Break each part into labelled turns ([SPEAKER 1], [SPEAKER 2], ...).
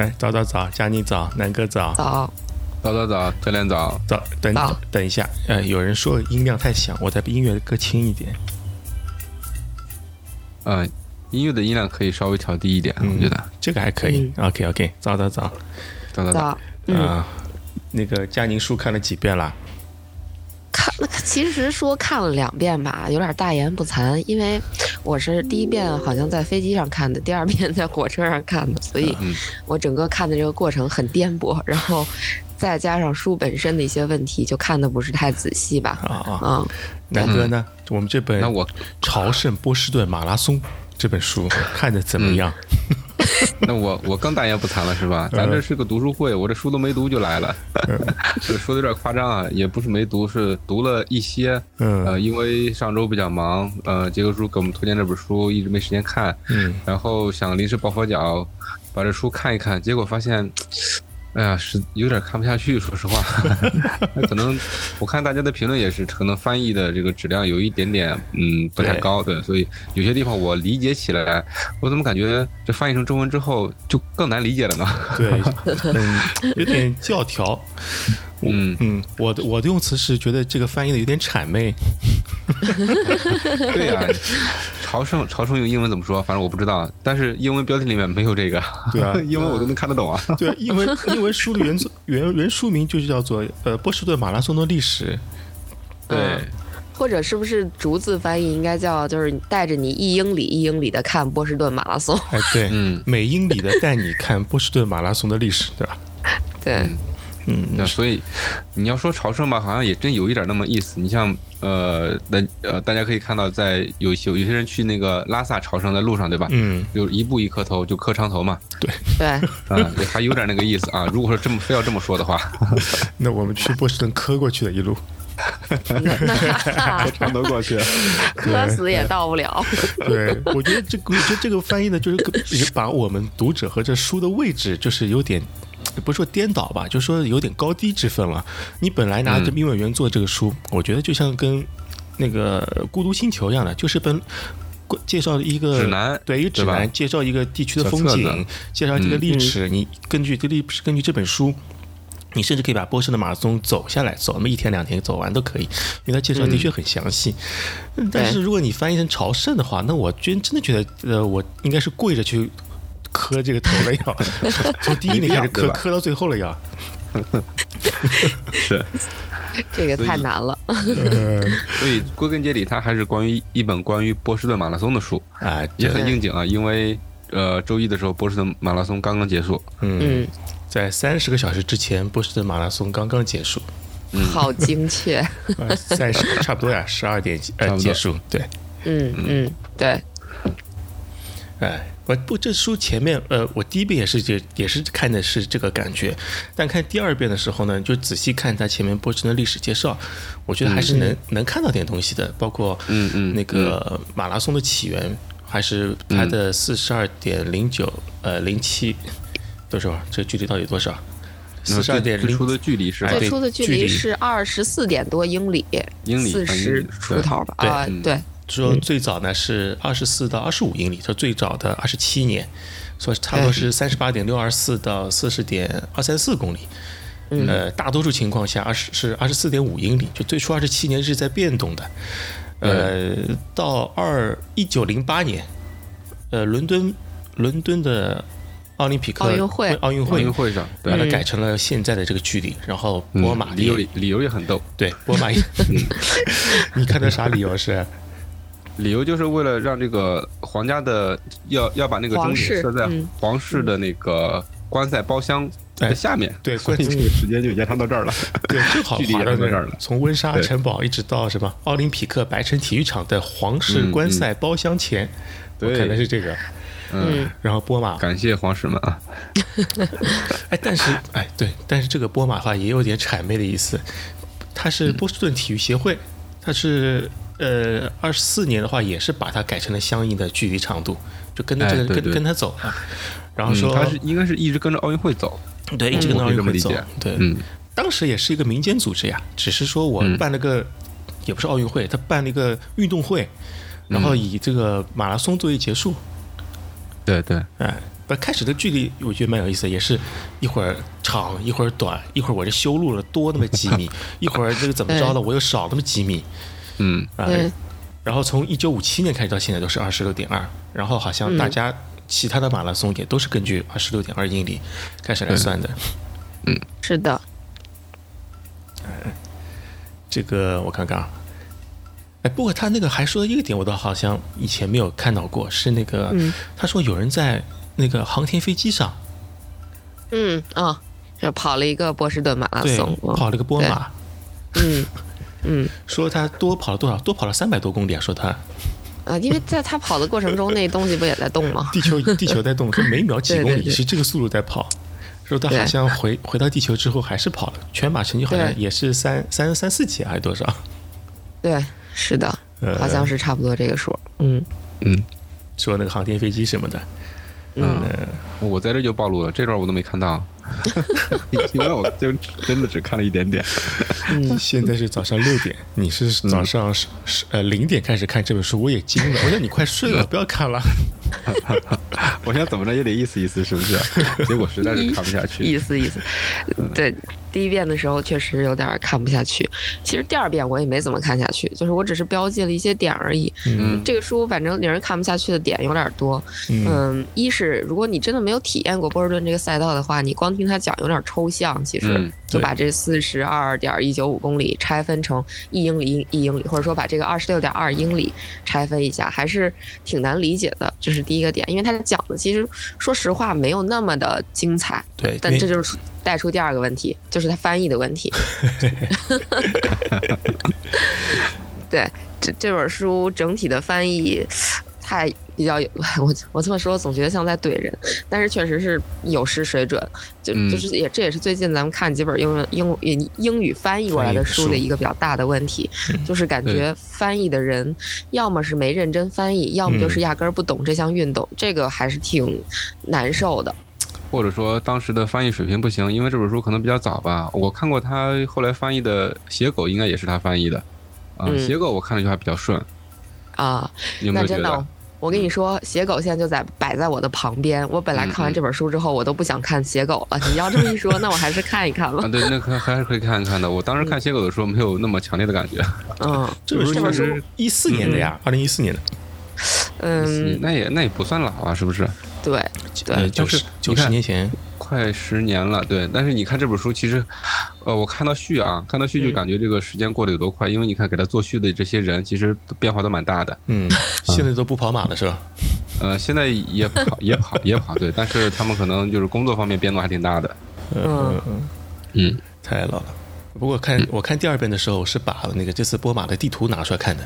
[SPEAKER 1] 哎，早早早，佳宁早，南哥早，
[SPEAKER 2] 早，
[SPEAKER 3] 早早早，教练早，
[SPEAKER 1] 早等
[SPEAKER 2] 早。
[SPEAKER 1] 等一下，呃，有人说音量太响，我再把音乐搁轻一点。
[SPEAKER 3] 嗯、音乐的音量可以稍微调低一点，
[SPEAKER 1] 嗯
[SPEAKER 3] 我觉得。
[SPEAKER 1] 这个还可以。OK OK，早早早，
[SPEAKER 3] 早早早，
[SPEAKER 1] 啊，那个佳宁书看了几遍了？
[SPEAKER 2] 看，其实说看了两遍吧，有点大言不惭，因为我是第一遍好像在飞机上看的，第二遍在火车上看的，所以
[SPEAKER 3] 嗯
[SPEAKER 2] 我整个看的这个过程很颠簸，然后再加上书本身的一些问题，就看的不是太仔细吧。
[SPEAKER 1] 啊啊，
[SPEAKER 2] 嗯，
[SPEAKER 1] 南哥呢？我们这本《
[SPEAKER 3] 那我
[SPEAKER 1] 朝圣波士顿马拉松》这本书看的怎么样？
[SPEAKER 3] 那我我更大言不惭了是吧？咱这是个读书会，我这书都没读就来了，这说的有点夸张啊，也不是没读，是读了一些。
[SPEAKER 1] 嗯
[SPEAKER 3] 呃，因为上周比较忙，呃，杰克叔给我们推荐这本书，一直没时间看，
[SPEAKER 1] 嗯
[SPEAKER 3] 然后想临时抱佛脚，把这书看一看，结果发现，哎呀，是有点看不下去，说实话。那可能我看大家的评论也是，可能翻译的这个质量有一点点，嗯，不太高，对，所以有些地方我理解起来，我怎么感觉这翻译成中文之后就更难理解了呢？
[SPEAKER 1] 对，嗯，有点教条。
[SPEAKER 3] 嗯，
[SPEAKER 1] 嗯，我的我的用词是觉得这个翻译的有点谄媚。
[SPEAKER 3] 对呀、朝圣朝圣用英文怎么说？反正我不知道，但是英文标题里面没有这个，
[SPEAKER 1] 对啊
[SPEAKER 3] 英文我都能看得懂啊。
[SPEAKER 1] 对，英文英文书的原作原原书名就是叫做呃波士顿马拉松的历史。
[SPEAKER 3] 对，
[SPEAKER 2] 或者是不是逐字翻译应该叫就是带着你一英里一英里的看波士顿马拉松？
[SPEAKER 1] 哎，对，
[SPEAKER 3] 嗯
[SPEAKER 1] 每英里的带你看波士顿马拉松的历史，对吧？
[SPEAKER 2] 对，
[SPEAKER 1] 嗯，
[SPEAKER 3] 那所以你要说朝圣吧，好像也真有一点那么意思。你像呃，那呃，大家可以看到，在有些有些人去那个拉萨朝圣的路上，对吧？
[SPEAKER 1] 嗯，
[SPEAKER 3] 就一步一磕头，就磕长头嘛，
[SPEAKER 2] 对对，
[SPEAKER 3] 啊，对还有点那个意思啊。如果说这么非要这么说的话，
[SPEAKER 1] 那我们去波士顿磕过去的一路。
[SPEAKER 3] 长头过去，
[SPEAKER 2] 磕死也到不了。
[SPEAKER 1] 对，我觉得这个，我觉得这个翻译呢，就是个把我们读者和这书的位置，就是有点。不是说颠倒吧，就说有点高低之分了。你本来拿着英文原作这个书，我觉得就像跟那个《孤独星球》一样的，就是本介绍一个
[SPEAKER 3] 指南
[SPEAKER 1] 对一个指南，介绍一个地区的风景，介绍这个
[SPEAKER 3] 嗯
[SPEAKER 1] 历史。你根据这历根据这本书。你甚至可以把波士顿马拉松走下来，走那么一天两天走完都可以，因为它介绍的确很详细。嗯但是如果你翻译成朝圣的话，那我真真的觉得，呃，我应该是跪着去磕这个头了要，从第一年开始磕，磕到最后了要。
[SPEAKER 3] 是。
[SPEAKER 2] 这个太难了。
[SPEAKER 3] 所以归根结底，它还是关于一本关于波士顿马拉松的书，
[SPEAKER 1] 啊，
[SPEAKER 3] 也很应景啊。因为呃，周一的时候，波士顿马拉松刚刚结束，
[SPEAKER 1] 嗯，
[SPEAKER 2] 嗯，
[SPEAKER 1] 在三十个小时之前，波士顿马拉松刚刚结束，
[SPEAKER 2] 好精确。
[SPEAKER 1] 三十差不多呀，十二点呃结束，对。
[SPEAKER 2] 嗯嗯，对，
[SPEAKER 1] 哎，我不，这书前面，呃，我第一遍也是也也是看的是这个感觉，但看第二遍的时候呢，就仔细看它前面波士顿历史介绍，我觉得还是能、能看到点东西的，包括
[SPEAKER 3] 嗯嗯
[SPEAKER 1] 那个马拉松的起源，还是它的四十二点零九呃零七多少？这距离到底多少？四十二点零
[SPEAKER 3] 最初的距离是
[SPEAKER 1] 哎
[SPEAKER 2] 最初的距
[SPEAKER 1] 距离。
[SPEAKER 2] 离是二十四点多英里，
[SPEAKER 3] 英里
[SPEAKER 2] 四十出头吧？
[SPEAKER 1] 对
[SPEAKER 2] 啊，
[SPEAKER 3] 嗯。
[SPEAKER 2] 对，
[SPEAKER 1] 说最早呢是二十四到二十五英里，说最早的二十七年，说差不多是三十八点六二四到四十点二三四公里。呃，大多数情况下二十是二十四点五英里，就最初二十七年是在变动的。呃，到二一九零八年，呃，伦敦伦敦的奥林匹克
[SPEAKER 2] 奥运会
[SPEAKER 3] 奥
[SPEAKER 1] 奥运会
[SPEAKER 3] 运会上，对
[SPEAKER 1] 把它改成了现在的这个距离，然后波马
[SPEAKER 3] 理由理由也很逗，
[SPEAKER 1] 对波马也，你看的啥理由是？
[SPEAKER 3] 理由就是为了让这个皇家的要要把那个终点设在
[SPEAKER 2] 嗯。
[SPEAKER 3] 皇室的那个观赛包厢的下面，
[SPEAKER 1] 对
[SPEAKER 3] 所以这个时间就延长到这儿了。
[SPEAKER 1] 对，正 好
[SPEAKER 3] 距离
[SPEAKER 1] 划到那
[SPEAKER 3] 也到这儿了
[SPEAKER 1] 从温莎城堡一直到什么奥林匹克白城体育场的皇室
[SPEAKER 3] 嗯
[SPEAKER 1] 观赛包厢前，
[SPEAKER 3] 对
[SPEAKER 1] 可能是这个。
[SPEAKER 3] 嗯，
[SPEAKER 1] 然后波马，
[SPEAKER 3] 感谢皇室们啊，
[SPEAKER 1] 哎，但是哎对，但是这个波马的话也有点谄媚的意思，它
[SPEAKER 3] 嗯。
[SPEAKER 1] 是波士顿体育协会，它是呃二十四年的话也是把它改成了相应的距离长度，就跟着这个、跟跟他走啊。然后
[SPEAKER 3] 嗯
[SPEAKER 1] 说、
[SPEAKER 3] 他是应该是一直跟着奥运会走，
[SPEAKER 1] 对，一直跟着奥运会走对，
[SPEAKER 3] 嗯。
[SPEAKER 1] 当时也是一个民间组织呀，只是说我
[SPEAKER 3] 嗯。
[SPEAKER 1] 办了个，也不是奥运会，他办了一个运动会，然后以这个马拉松作为结束，
[SPEAKER 3] 对对，
[SPEAKER 1] 哎，不，开始的距离我觉得蛮有意思，也是一会儿长一会儿短，一会儿我这修路了多那么几米，一会儿这个怎么着了我又少那么几米，
[SPEAKER 3] 嗯，
[SPEAKER 1] 啊，
[SPEAKER 2] 对。
[SPEAKER 1] 然后从一九五七年开始到现在都是二十六点二，然后好像大家其他的马拉松也都是根据二十六点二英里开始来算的。嗯。
[SPEAKER 2] 是的，
[SPEAKER 1] 这个我看看啊，哎，不过他那个还说一个点，我倒好像以前没有看到过，是那个、
[SPEAKER 2] 嗯。
[SPEAKER 1] 他说有人在那个航天飞机上，
[SPEAKER 2] 嗯啊，就跑了一个波士顿马拉松，，嗯。
[SPEAKER 1] 跑了个波马，
[SPEAKER 2] 嗯嗯
[SPEAKER 1] 说他多跑了多少？多跑了三百多公里啊！说他
[SPEAKER 2] 啊，因为在他跑的过程中，那东西不也在动吗？
[SPEAKER 1] 地球地球在动，说每秒几 公里
[SPEAKER 2] 对对对
[SPEAKER 1] 是这个速度在跑。说他好像回回到地球之后还是跑了，全马成绩好像也是三三三四几还是多少？
[SPEAKER 2] 对，是的，
[SPEAKER 1] 呃
[SPEAKER 2] 好像是差不多这个数。嗯
[SPEAKER 3] 嗯，
[SPEAKER 1] 说那个航天飞机什么的，
[SPEAKER 2] 嗯，
[SPEAKER 3] 我在这就暴露了，这段我都没看到，因为我就真的只看了一点点。
[SPEAKER 2] 嗯
[SPEAKER 1] 现在是早上六点，你是早上十十呃零点开始看这本书，我也惊了，我说你快睡了，不要看了。
[SPEAKER 3] 我想怎么着也得意思意思，是不是？结果实在是看不下去。
[SPEAKER 2] 意思意思。对，第一遍的时候确实有点看不下去，其实第二遍我也没怎么看下去，就是我只是标记了一些点而已。
[SPEAKER 3] 嗯
[SPEAKER 2] 这个书反正令人看不下去的点有点多。
[SPEAKER 1] 嗯
[SPEAKER 2] 嗯，一是如果你真的没有体验过波士顿这个赛道的话，你光听他讲有点抽象，其实、
[SPEAKER 3] 嗯
[SPEAKER 2] 就把这四十二点一九五公里拆分成一英里一英里，或者说把这个二十六点二英里拆分一下，还是挺难理解的。这是第一个点，因为他讲的其实说实话没有那么的精彩。
[SPEAKER 1] 对，
[SPEAKER 2] 但这就是带出第二个问题，就是他翻译的问题。对，这这本书整体的翻译太比较有，我我这么说总觉得像在怼人，但是确实是有失水准。就
[SPEAKER 3] 嗯
[SPEAKER 2] 就是也这也是最近咱们看几本英文英英英语翻译过来的书的一个比较大的问题，就是感觉翻译的人要么是没认真翻译，要么就是压根儿不懂这项运动，这个还是挺难受的。
[SPEAKER 3] 或者说当时的翻译水平不行，因为这本书可能比较早吧。我看过他后来翻译的《写狗》，应该也是他翻译的。啊、
[SPEAKER 2] 嗯
[SPEAKER 3] 写狗我看了就还比较顺，
[SPEAKER 2] 啊，
[SPEAKER 3] 有没有觉得
[SPEAKER 2] 那真的？，我跟你说，写狗现在就在摆在我的旁边。我本来看完这本书之后，我都不想看写狗了。你要这么一说，那我还是看一看吧
[SPEAKER 3] 啊，。对，那可还是可以看一看的。我当时看写狗的时候没有那么强烈的感觉，
[SPEAKER 2] 嗯
[SPEAKER 1] 这本书
[SPEAKER 2] 这本书
[SPEAKER 1] 是一四年的呀，二零一四年的，
[SPEAKER 2] 嗯，
[SPEAKER 3] 那也那也不算老啊，是不是？
[SPEAKER 2] 对
[SPEAKER 1] 呃，
[SPEAKER 2] 对，
[SPEAKER 1] 九十
[SPEAKER 3] 但是
[SPEAKER 1] 九
[SPEAKER 3] 你看
[SPEAKER 1] 十年前，
[SPEAKER 3] 快十年了，对。但是你看这本书，其实，呃，我看到序啊，看到序就
[SPEAKER 2] 嗯
[SPEAKER 3] 感觉这个时间过得有多快，因为你看给他做序的这些人，其实变化都蛮大的。
[SPEAKER 1] 嗯，现在都不跑马了是吧？
[SPEAKER 3] 呃，现在也跑也跑也跑，对，但是他们可能就是工作方面变动还挺大的。
[SPEAKER 1] 嗯嗯嗯，
[SPEAKER 3] 嗯，
[SPEAKER 1] 太老了。不过看我看第二遍的时候，是把那个这次波马的地图拿出来看的，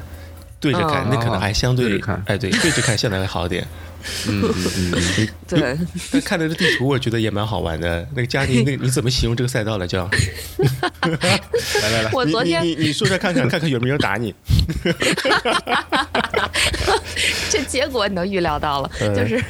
[SPEAKER 1] 对着看，
[SPEAKER 2] 哦
[SPEAKER 1] 那可能还相对
[SPEAKER 3] 对着看
[SPEAKER 1] 哎对，对着看现在会好一点。
[SPEAKER 3] 嗯嗯嗯嗯，
[SPEAKER 2] 对，
[SPEAKER 1] 但看着这地图，我觉得也蛮好玩的。那个佳宁，那你怎么形容这个赛道来叫？
[SPEAKER 3] 来来来，
[SPEAKER 2] 我昨天
[SPEAKER 1] 你你你说说看看，看看有没有人打你。
[SPEAKER 2] 这结果你都预料到了，
[SPEAKER 1] 嗯
[SPEAKER 2] 就是，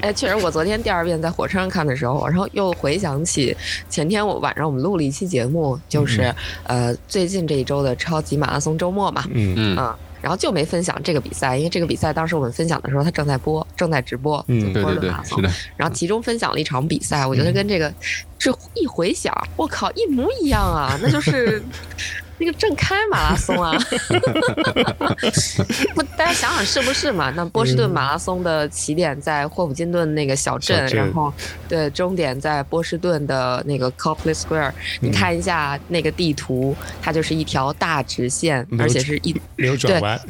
[SPEAKER 2] 哎，确实，我昨天第二遍在火车上看的时候，然后又回想起前天我晚上我们录了一期节目，就是、呃最近这一周的超级马拉松周末嘛，
[SPEAKER 1] 嗯
[SPEAKER 3] 嗯，
[SPEAKER 2] 啊，然后就没分享这个比赛，因为这个比赛当时我们分享的时候，它正在播，正在直播，
[SPEAKER 1] 嗯
[SPEAKER 2] 波
[SPEAKER 3] 对对对
[SPEAKER 2] 士顿马拉，松
[SPEAKER 3] 是的，
[SPEAKER 2] 然后其中分享了一场比赛，我觉得跟这个这一回想，我靠，一模一样啊！那就是 那个正开马拉松啊，不，大家想想是不是嘛？那波士顿马拉松的起点在霍普金顿那个小镇，
[SPEAKER 1] 小镇
[SPEAKER 2] 然后对终点在波士顿的那个 Copley Square。你看一下那个地图，它就是一条大直线，而且是一
[SPEAKER 1] 没有转弯。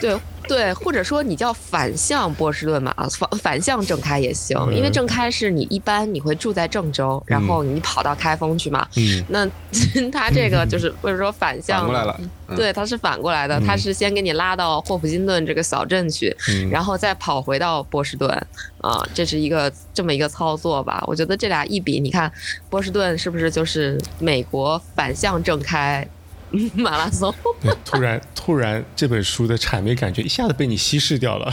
[SPEAKER 2] 对对，或者说你叫反向波士顿马拉松，反反向正开也行，
[SPEAKER 1] 嗯
[SPEAKER 2] 因为正开是你一般你会住在郑州，然后你跑到开封去嘛。
[SPEAKER 1] 嗯。
[SPEAKER 2] 那 他这个就是或者说反向
[SPEAKER 3] 反过来了，嗯
[SPEAKER 2] 对，他是反过来的，他是先给你拉到霍普金顿这个小镇去，
[SPEAKER 1] 嗯，
[SPEAKER 2] 然后再跑回到波士顿啊，这是一个这么一个操作吧？我觉得这俩一比，你看波士顿是不是就是美国反向正开 马拉松？
[SPEAKER 1] 对突然突然这本书的谄媚感觉一下子被你稀释掉了，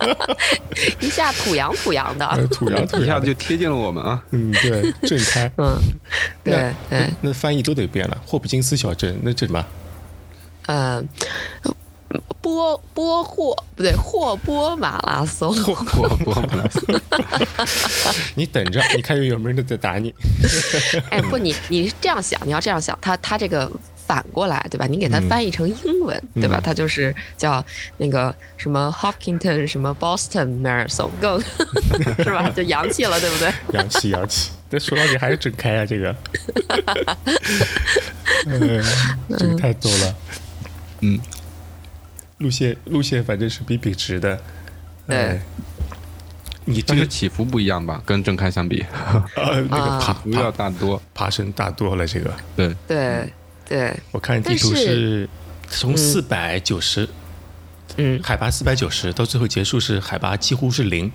[SPEAKER 2] 一下土洋土洋的，
[SPEAKER 1] 呃土洋土
[SPEAKER 3] 一下
[SPEAKER 1] 的。
[SPEAKER 3] 子就贴近了我们啊。
[SPEAKER 1] 嗯，对，正开。
[SPEAKER 2] 嗯，对对。
[SPEAKER 1] 那翻译都得变了。霍普金斯小镇，那这什么？
[SPEAKER 2] 呃，波波霍不对，霍波马拉松。
[SPEAKER 3] 霍波波马拉松。
[SPEAKER 1] 你等着，你看有没有人在打你。
[SPEAKER 2] 哎，不，你你这样想，你要这样想，他他这个。反过来，对吧？你给它翻译成英文，对吧？它就是叫那个什么 Hopkinton 什么 Boston Marathon，更 是吧？就洋气了，对不对？
[SPEAKER 1] 洋气洋气，但说到底还是整开啊，这个，这个太多了。嗯，路线路线反正是比笔直的。
[SPEAKER 2] 对，
[SPEAKER 1] 你这个
[SPEAKER 3] 起伏不一样吧？跟正开相比，
[SPEAKER 1] 呃，那个爬
[SPEAKER 3] 幅要大多，
[SPEAKER 1] 爬升大多了。这个，
[SPEAKER 3] 对
[SPEAKER 2] 对。对，
[SPEAKER 1] 我看地图是从四百九十，
[SPEAKER 2] 嗯，
[SPEAKER 1] 海拔四百九十到最后结束是海拔几乎是零。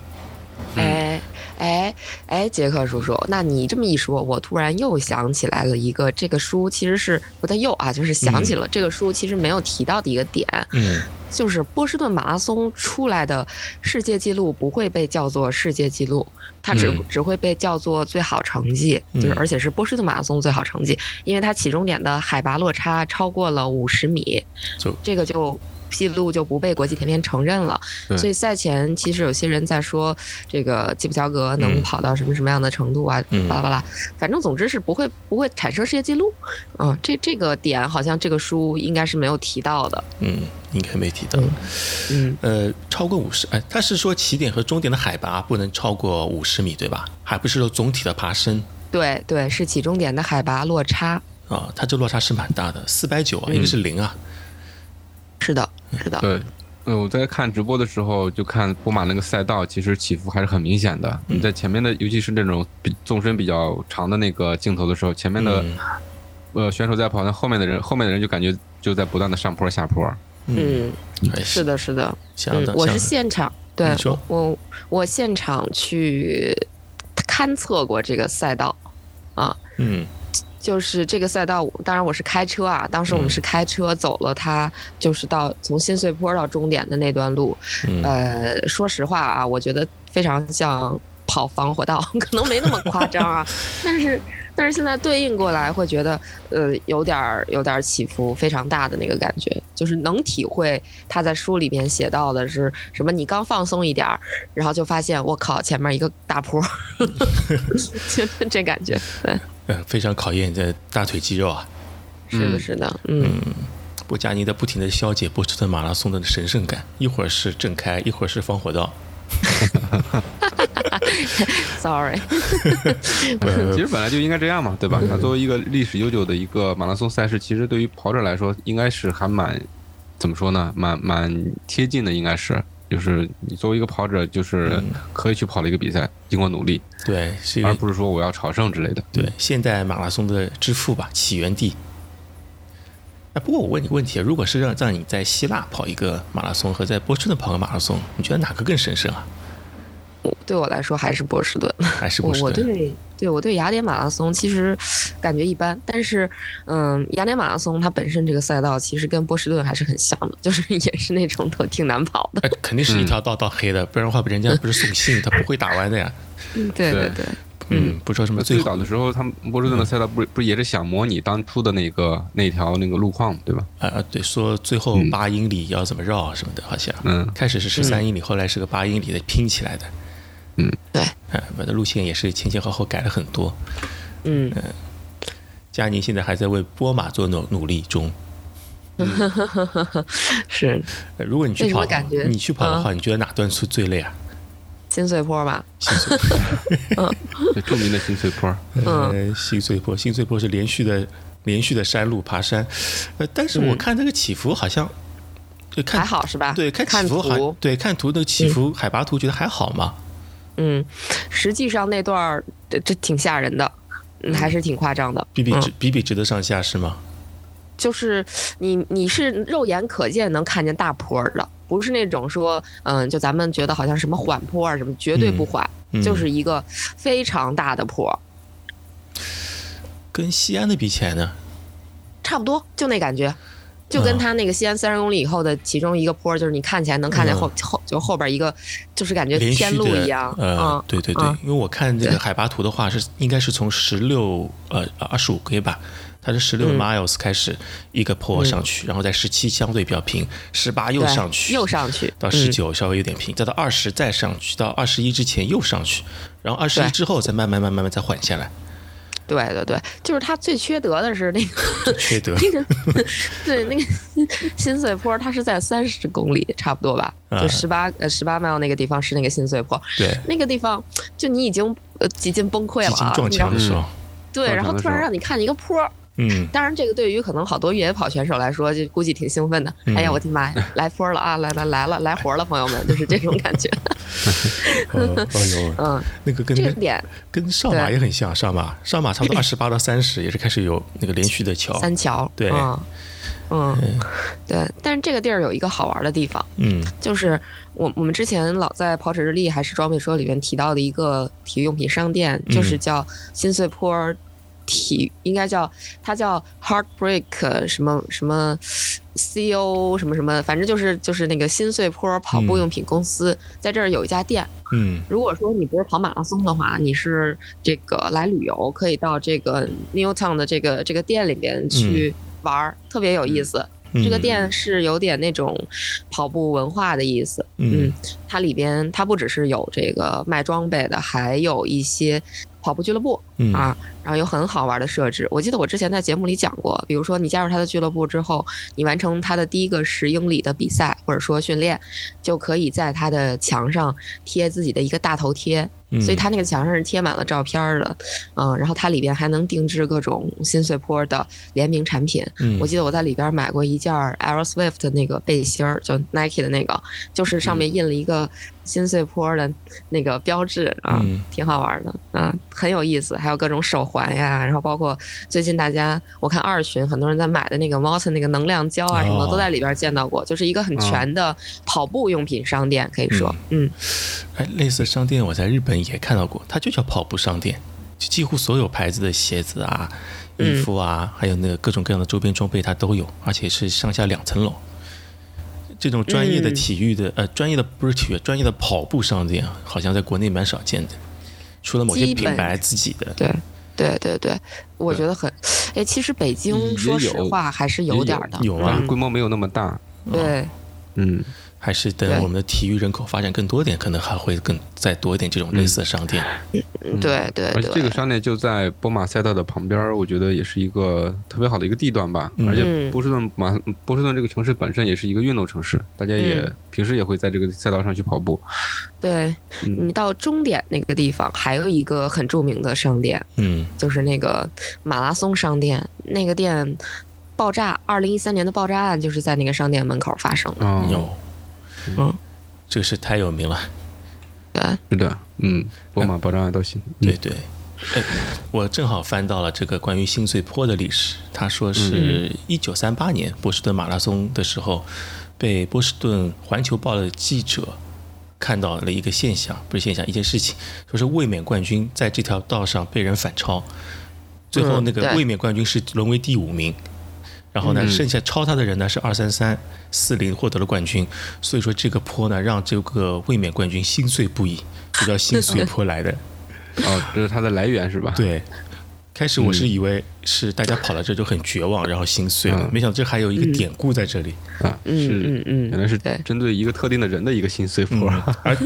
[SPEAKER 2] 哎哎哎，杰克叔叔，那你这么一说，我突然又想起来了一个，这个书其实是不太又啊，就是想起了这个书其实没有提到的一个点，
[SPEAKER 1] 嗯，
[SPEAKER 2] 就是波士顿马拉松出来的世界纪录不会被叫做世界纪录。它只只会被叫做最好成绩，就是而且是波士顿马拉松最好成绩，因为它起终点的海拔落差超过了五十米，
[SPEAKER 1] 就
[SPEAKER 2] 这个就。记录就不被国际田联承认了，所以赛前其实有些人在说这个吉普乔格能跑到什么什么样的程度啊，巴拉巴拉，反正总之是不会不会产生世界纪录，嗯，这这个点好像这个书应该是没有提到的，
[SPEAKER 1] 嗯，应该没提到，
[SPEAKER 2] 嗯，
[SPEAKER 1] 呃，超过五十，哎，他是说起点和终点的海拔不能超过五十米，对吧？还不是说总体的爬升？
[SPEAKER 2] 对对，是起终点的海拔落差。
[SPEAKER 1] 啊，它这落差是蛮大的，四百九啊，应该是零啊。
[SPEAKER 2] 是的，是的。
[SPEAKER 3] 对，嗯，我在看直播的时候就看波马那个赛道，其实起伏还是很明显的。你在前面的，尤其是那种纵深比较长的那个镜头的时候，前面的呃选手在跑，那后面的人，后面的人就感觉就在不断的上坡下坡。
[SPEAKER 2] 嗯，是的，是的。嗯，我是现场，对，我我现场去勘测过这个赛道，啊，
[SPEAKER 1] 嗯。
[SPEAKER 2] 就是这个赛道，当然我是开车啊。当时我们是开车走了，它就是到从新碎坡到终点的那段路。呃，说实话啊，我觉得非常像跑防火道，可能没那么夸张啊。但是，但是现在对应过来，会觉得呃有点儿有点儿起伏非常大的那个感觉，就是能体会他在书里面写到的是什么。你刚放松一点儿，然后就发现我靠，前面一个大坡，这感觉对。
[SPEAKER 1] 呃，非常考验你的大腿肌肉啊！
[SPEAKER 2] 是的，是的，嗯。
[SPEAKER 1] 波加尼在不停的消解波士顿马拉松的神圣感，一会儿是正开，一会儿是防火道。
[SPEAKER 2] Sorry。
[SPEAKER 3] 其实本来就应该这样嘛，对吧？它作为一个历史悠久的一个马拉松赛事，其实对于跑者来说，应该是还蛮怎么说呢？蛮蛮贴近的，应该是。就是你作为一个跑者，就是可以去跑的一个比赛，经过努力，
[SPEAKER 1] 对，
[SPEAKER 3] 而不是说我要朝圣之类的。
[SPEAKER 1] 对，现代马拉松的之父吧，起源地。哎，不过我问你个问题，如果是让让你在希腊跑一个马拉松和在波士顿跑个马拉松，你觉得哪个更神圣啊？
[SPEAKER 2] 对我来说还是波士顿，
[SPEAKER 1] 还是波士顿。
[SPEAKER 2] 我对对我对雅典马拉松其实感觉一般，但是嗯，雅典马拉松它本身这个赛道其实跟波士顿还是很像的，就是 也是那种都挺难跑的。
[SPEAKER 1] 肯定是一条道到黑的，不然的话人家不是送信，他不会打弯的呀。
[SPEAKER 2] 对对对，
[SPEAKER 1] 嗯，不说什么最
[SPEAKER 3] 早的时候，他们波士顿的赛道不不也是想模拟当初的那个那条那个路况对吧？
[SPEAKER 1] 啊对，说最后八英里要怎么绕什么的，好像
[SPEAKER 3] 嗯，
[SPEAKER 1] 开始是十三英里，后来是个八英里的拼起来的。
[SPEAKER 3] 嗯，
[SPEAKER 2] 对，
[SPEAKER 1] 哎，我的路线也是前前后后改了很多。
[SPEAKER 2] 嗯，
[SPEAKER 1] 佳宁现在还在为波马做努努力中。
[SPEAKER 2] 是，
[SPEAKER 1] 如果你去跑，你去跑的话，你觉得哪段是最累啊？
[SPEAKER 2] 新碎坡吧。
[SPEAKER 1] 新 碎坡，
[SPEAKER 2] 嗯，
[SPEAKER 3] 著名的新碎坡。
[SPEAKER 1] 嗯，新碎坡，新碎坡是连续的连续的山路爬山。呃，但是我看这个起伏好像，就看
[SPEAKER 2] 还好是吧？
[SPEAKER 1] 对，看起伏还对，看图的起伏海拔图觉得还好嘛。
[SPEAKER 2] 嗯，实际上那段儿这这挺吓人的，还是挺夸张的。
[SPEAKER 1] 比比值比比值得上下是吗？
[SPEAKER 2] 就是你你是肉眼可见能看见大坡的，不是那种说嗯，就咱们觉得好像什么缓坡啊什么，绝对不缓，就是一个非常大的坡。
[SPEAKER 1] 跟西安的比起来呢？
[SPEAKER 2] 差不多，就那感觉。就跟他那个西安三十公里以后的其中一个坡，就是你看起来能看见后后就后边一个，就是感觉天路一样。
[SPEAKER 1] 嗯，对对对，因为我看这个海拔图的话，是应该是从十六呃二十五 K 吧，它是十六 miles 开始一个坡上去，然后在十七相对比较平，十八又上去，
[SPEAKER 2] 又上去。
[SPEAKER 1] 到十九稍微有点平，再到二十再上去，到二十一之前又上去，然后二十一之后再慢慢慢慢慢再缓下来。
[SPEAKER 2] 对对对，就是他最缺德的是那个
[SPEAKER 1] 缺德。
[SPEAKER 2] 那个，对那个心碎坡，它是在三十公里差不多吧，就十八呃十八 mile 那个地方是那个心碎坡，
[SPEAKER 1] 对，
[SPEAKER 2] 那个地方就你已经呃几近崩溃了啊，
[SPEAKER 1] 撞墙的时候，
[SPEAKER 2] 对，然后突然让你看见一个坡。
[SPEAKER 1] 嗯，
[SPEAKER 2] 当然，这个对于可能好多越野跑选手来说，就估计挺兴奋的。哎呀，我的妈呀，来坡了啊！来来来了，来活了，朋友们，就是这种感觉。
[SPEAKER 1] 哦呦，嗯，那个跟
[SPEAKER 2] 这个点
[SPEAKER 1] 跟上马也很像，上马上马差不多二十八到三十，也是开始有那个连续的桥。
[SPEAKER 2] 三桥，
[SPEAKER 1] 对，
[SPEAKER 2] 嗯，对。但是这个地儿有一个好玩的地方，
[SPEAKER 1] 嗯，
[SPEAKER 2] 就是我我们之前老在跑者日历还是装备说里面提到的一个体育用品商店，就是叫新碎坡。体应该叫它叫 Heartbreak 什么什么 CO 什么什么，反正就是就是那个心碎坡跑步用品公司，在这儿有一家店。
[SPEAKER 1] 嗯，
[SPEAKER 2] 如果说你不是跑马拉松的话，你是这个来旅游，可以到这个 Newtown 的这个这个店里边去玩儿，特别有意思。这个店是有点那种跑步文化的意思。嗯，它里边它不只是有这个卖装备的，还有一些。跑步俱乐部啊，然后有很好玩的设置。我记得我之前在节目里讲过，比如说你加入他的俱乐部之后，你完成他的第一个十英里的比赛或者说训练，就可以在他的墙上贴自己的一个大头贴。所以他那个墙上是贴满了照片的，嗯，然后它里边还能定制各种新碎坡的联名产品。我记得我在里边买过一件 Air Swift 的那个背心儿，就 Nike 的那个，就是上面印了一个新碎坡的那个标志啊，挺好玩的，啊，很有意思。还有各种手环呀，然后包括最近大家我看二群很多人在买的那个 Mountain 那个能量胶啊什么的，都在里边见到过，就是一个很全的跑步用品商店，可以说，嗯，
[SPEAKER 1] 哎，类似商店我在日本。也看到过，它就叫跑步商店，就几乎所有牌子的鞋子啊、衣服啊，还有那个各种各样的周边装备，它都有，而且是上下两层楼。这种专业的体育的呃，专业的不是体育，专业的跑步商店，好像在国内蛮少见的，除了某些品牌自己的。
[SPEAKER 2] 对对对对，我觉得很，哎，其实北京说实话还是有点的，
[SPEAKER 1] 有啊，
[SPEAKER 3] 规模没有那么大。
[SPEAKER 2] 对，
[SPEAKER 3] 嗯。
[SPEAKER 1] 还是等我们的体育人口发展更多点，可能还会更再多一点这种类似的商店。
[SPEAKER 2] 对对，
[SPEAKER 3] 而且这个商店就在波马赛道的旁边，我觉得也是一个特别好的一个地段吧。而且波士顿马波士顿这个城市本身也是一个运动城市，大家也平时也会在这个赛道上去跑步。
[SPEAKER 2] 对你到终点那个地方，还有一个很著名的商店，
[SPEAKER 1] 嗯，
[SPEAKER 2] 就是那个马拉松商店。那个店爆炸，二零一三年的爆炸案就是在那个商店门口发生的。
[SPEAKER 1] 有。嗯，这个是太有名了，
[SPEAKER 2] 对，
[SPEAKER 3] 是的，嗯，波马爆炸案都行，
[SPEAKER 1] 对对。哎，我正好翻到了这个关于新碎坡的历史。他说是一九三八年波士顿马拉松的时候，被波士顿环球报的记者看到了一个现象，不是现象，一件事情，说是卫冕冠军在这条道上被人反超，最后那个卫冕冠军是沦为第五名。然后呢，剩下超他的人呢是二三三四零获得了冠军，所以说这个坡呢让这个卫冕冠军心碎不已，就叫心碎坡来的。
[SPEAKER 3] 哦，这是它的来源是吧？
[SPEAKER 1] 对。开始我是以为是大家跑到这就很绝望，然后心碎了，没想到这还有一个典故在这里。
[SPEAKER 3] 啊！是，原来是针对一个特定的人的一个心碎坡，
[SPEAKER 1] 而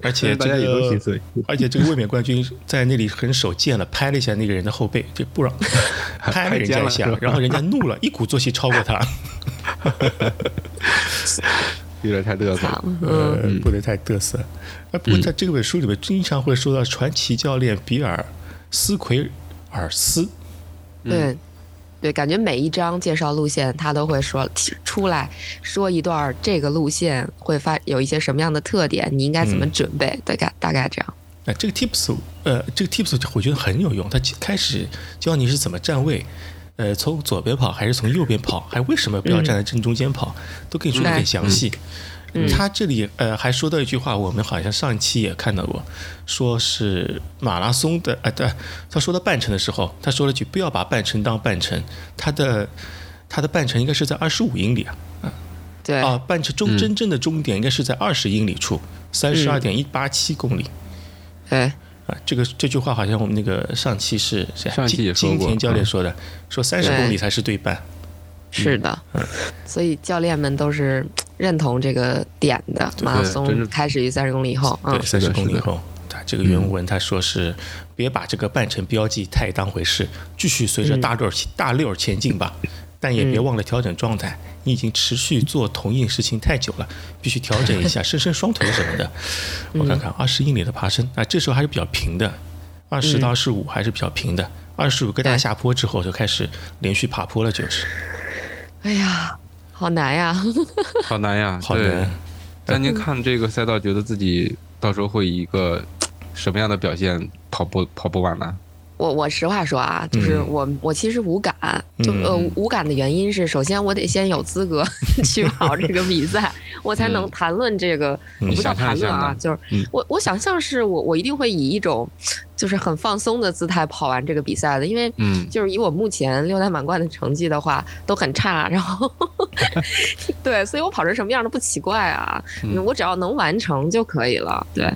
[SPEAKER 1] 而且
[SPEAKER 3] 大家也都心碎，
[SPEAKER 1] 而且这个卫冕冠军在那里很手贱了，拍了一下那个人的后背，就不让 拍了人家一下，然后人家怒了，一鼓作气超过他，
[SPEAKER 3] 有点太嘚瑟，
[SPEAKER 1] 嗯，不能太嘚瑟。哎，不过在这本书里面经常会说到传奇教练比尔斯奎。尔斯，
[SPEAKER 2] 对，对，感觉每一章介绍路线，他都会说出来说一段这个路线会发有一些什么样的特点，你应该怎么准备，大概大概这样。
[SPEAKER 1] 哎，这个 tips，呃，这个 tips 我觉得很有用。他开始教你是怎么站位，呃，从左边跑还是从右边跑，还为什么不要站在正中间跑，都可以说的很详细。他这里呃还说到一句话，我们好像上一期也看到过，说是马拉松的呃对，他说到半程的时候，他说了句不要把半程当半程，他的他的半程应该是在二十五英里啊，
[SPEAKER 2] 对。
[SPEAKER 1] 啊半程终真正的终点应该是在二十英里处，三十二点一八七公里，
[SPEAKER 2] 对，
[SPEAKER 1] 啊，这个这句话好像我们那个上期是谁啊？
[SPEAKER 3] 上期也说过。
[SPEAKER 1] 金田教练
[SPEAKER 3] 嗯
[SPEAKER 1] 说的，说三十公里才是对半。
[SPEAKER 2] 是的，所以教练们都是认同这个点的。马拉松开始于三十公里以后，嗯。
[SPEAKER 1] 对，，三十公里以后，他这个原文他说是别把这个半程标记太当回事，继续随着大溜儿大溜儿前进吧，但也别忘了调整状态。你已经持续做同一事情太久了，必须调整一下，伸伸双腿什么的。我看看二十英里的爬升啊，这时候还是比较平的，二十到二十五还是比较平的，二十五个大
[SPEAKER 2] 对。
[SPEAKER 1] 下坡之后就开始连续爬坡了，就是。
[SPEAKER 2] 哎呀，好难呀！
[SPEAKER 3] 好难呀，对
[SPEAKER 1] 好难。
[SPEAKER 3] 但您看这个赛道，觉得自己到时候会以一个什么样的表现跑步跑步完呢？
[SPEAKER 2] 我我实话说啊，就是
[SPEAKER 1] 嗯。
[SPEAKER 2] 我、我其实无感，就呃
[SPEAKER 1] 嗯。
[SPEAKER 2] 无感的原因是，首先我得先有资格 去 跑这个比赛，我才能谈论这个，
[SPEAKER 1] 嗯
[SPEAKER 2] 不叫谈论啊，就是、
[SPEAKER 3] 嗯。
[SPEAKER 2] 我我想象是我我一定会以一种就是很放松的姿态跑完这个比赛的，因为
[SPEAKER 3] 嗯，
[SPEAKER 2] 就是以我目前六大满贯的成绩的话都很差，然后 对，所以我跑成什么样都不奇怪啊，
[SPEAKER 3] 嗯
[SPEAKER 2] 我只要能完成就可以了，对。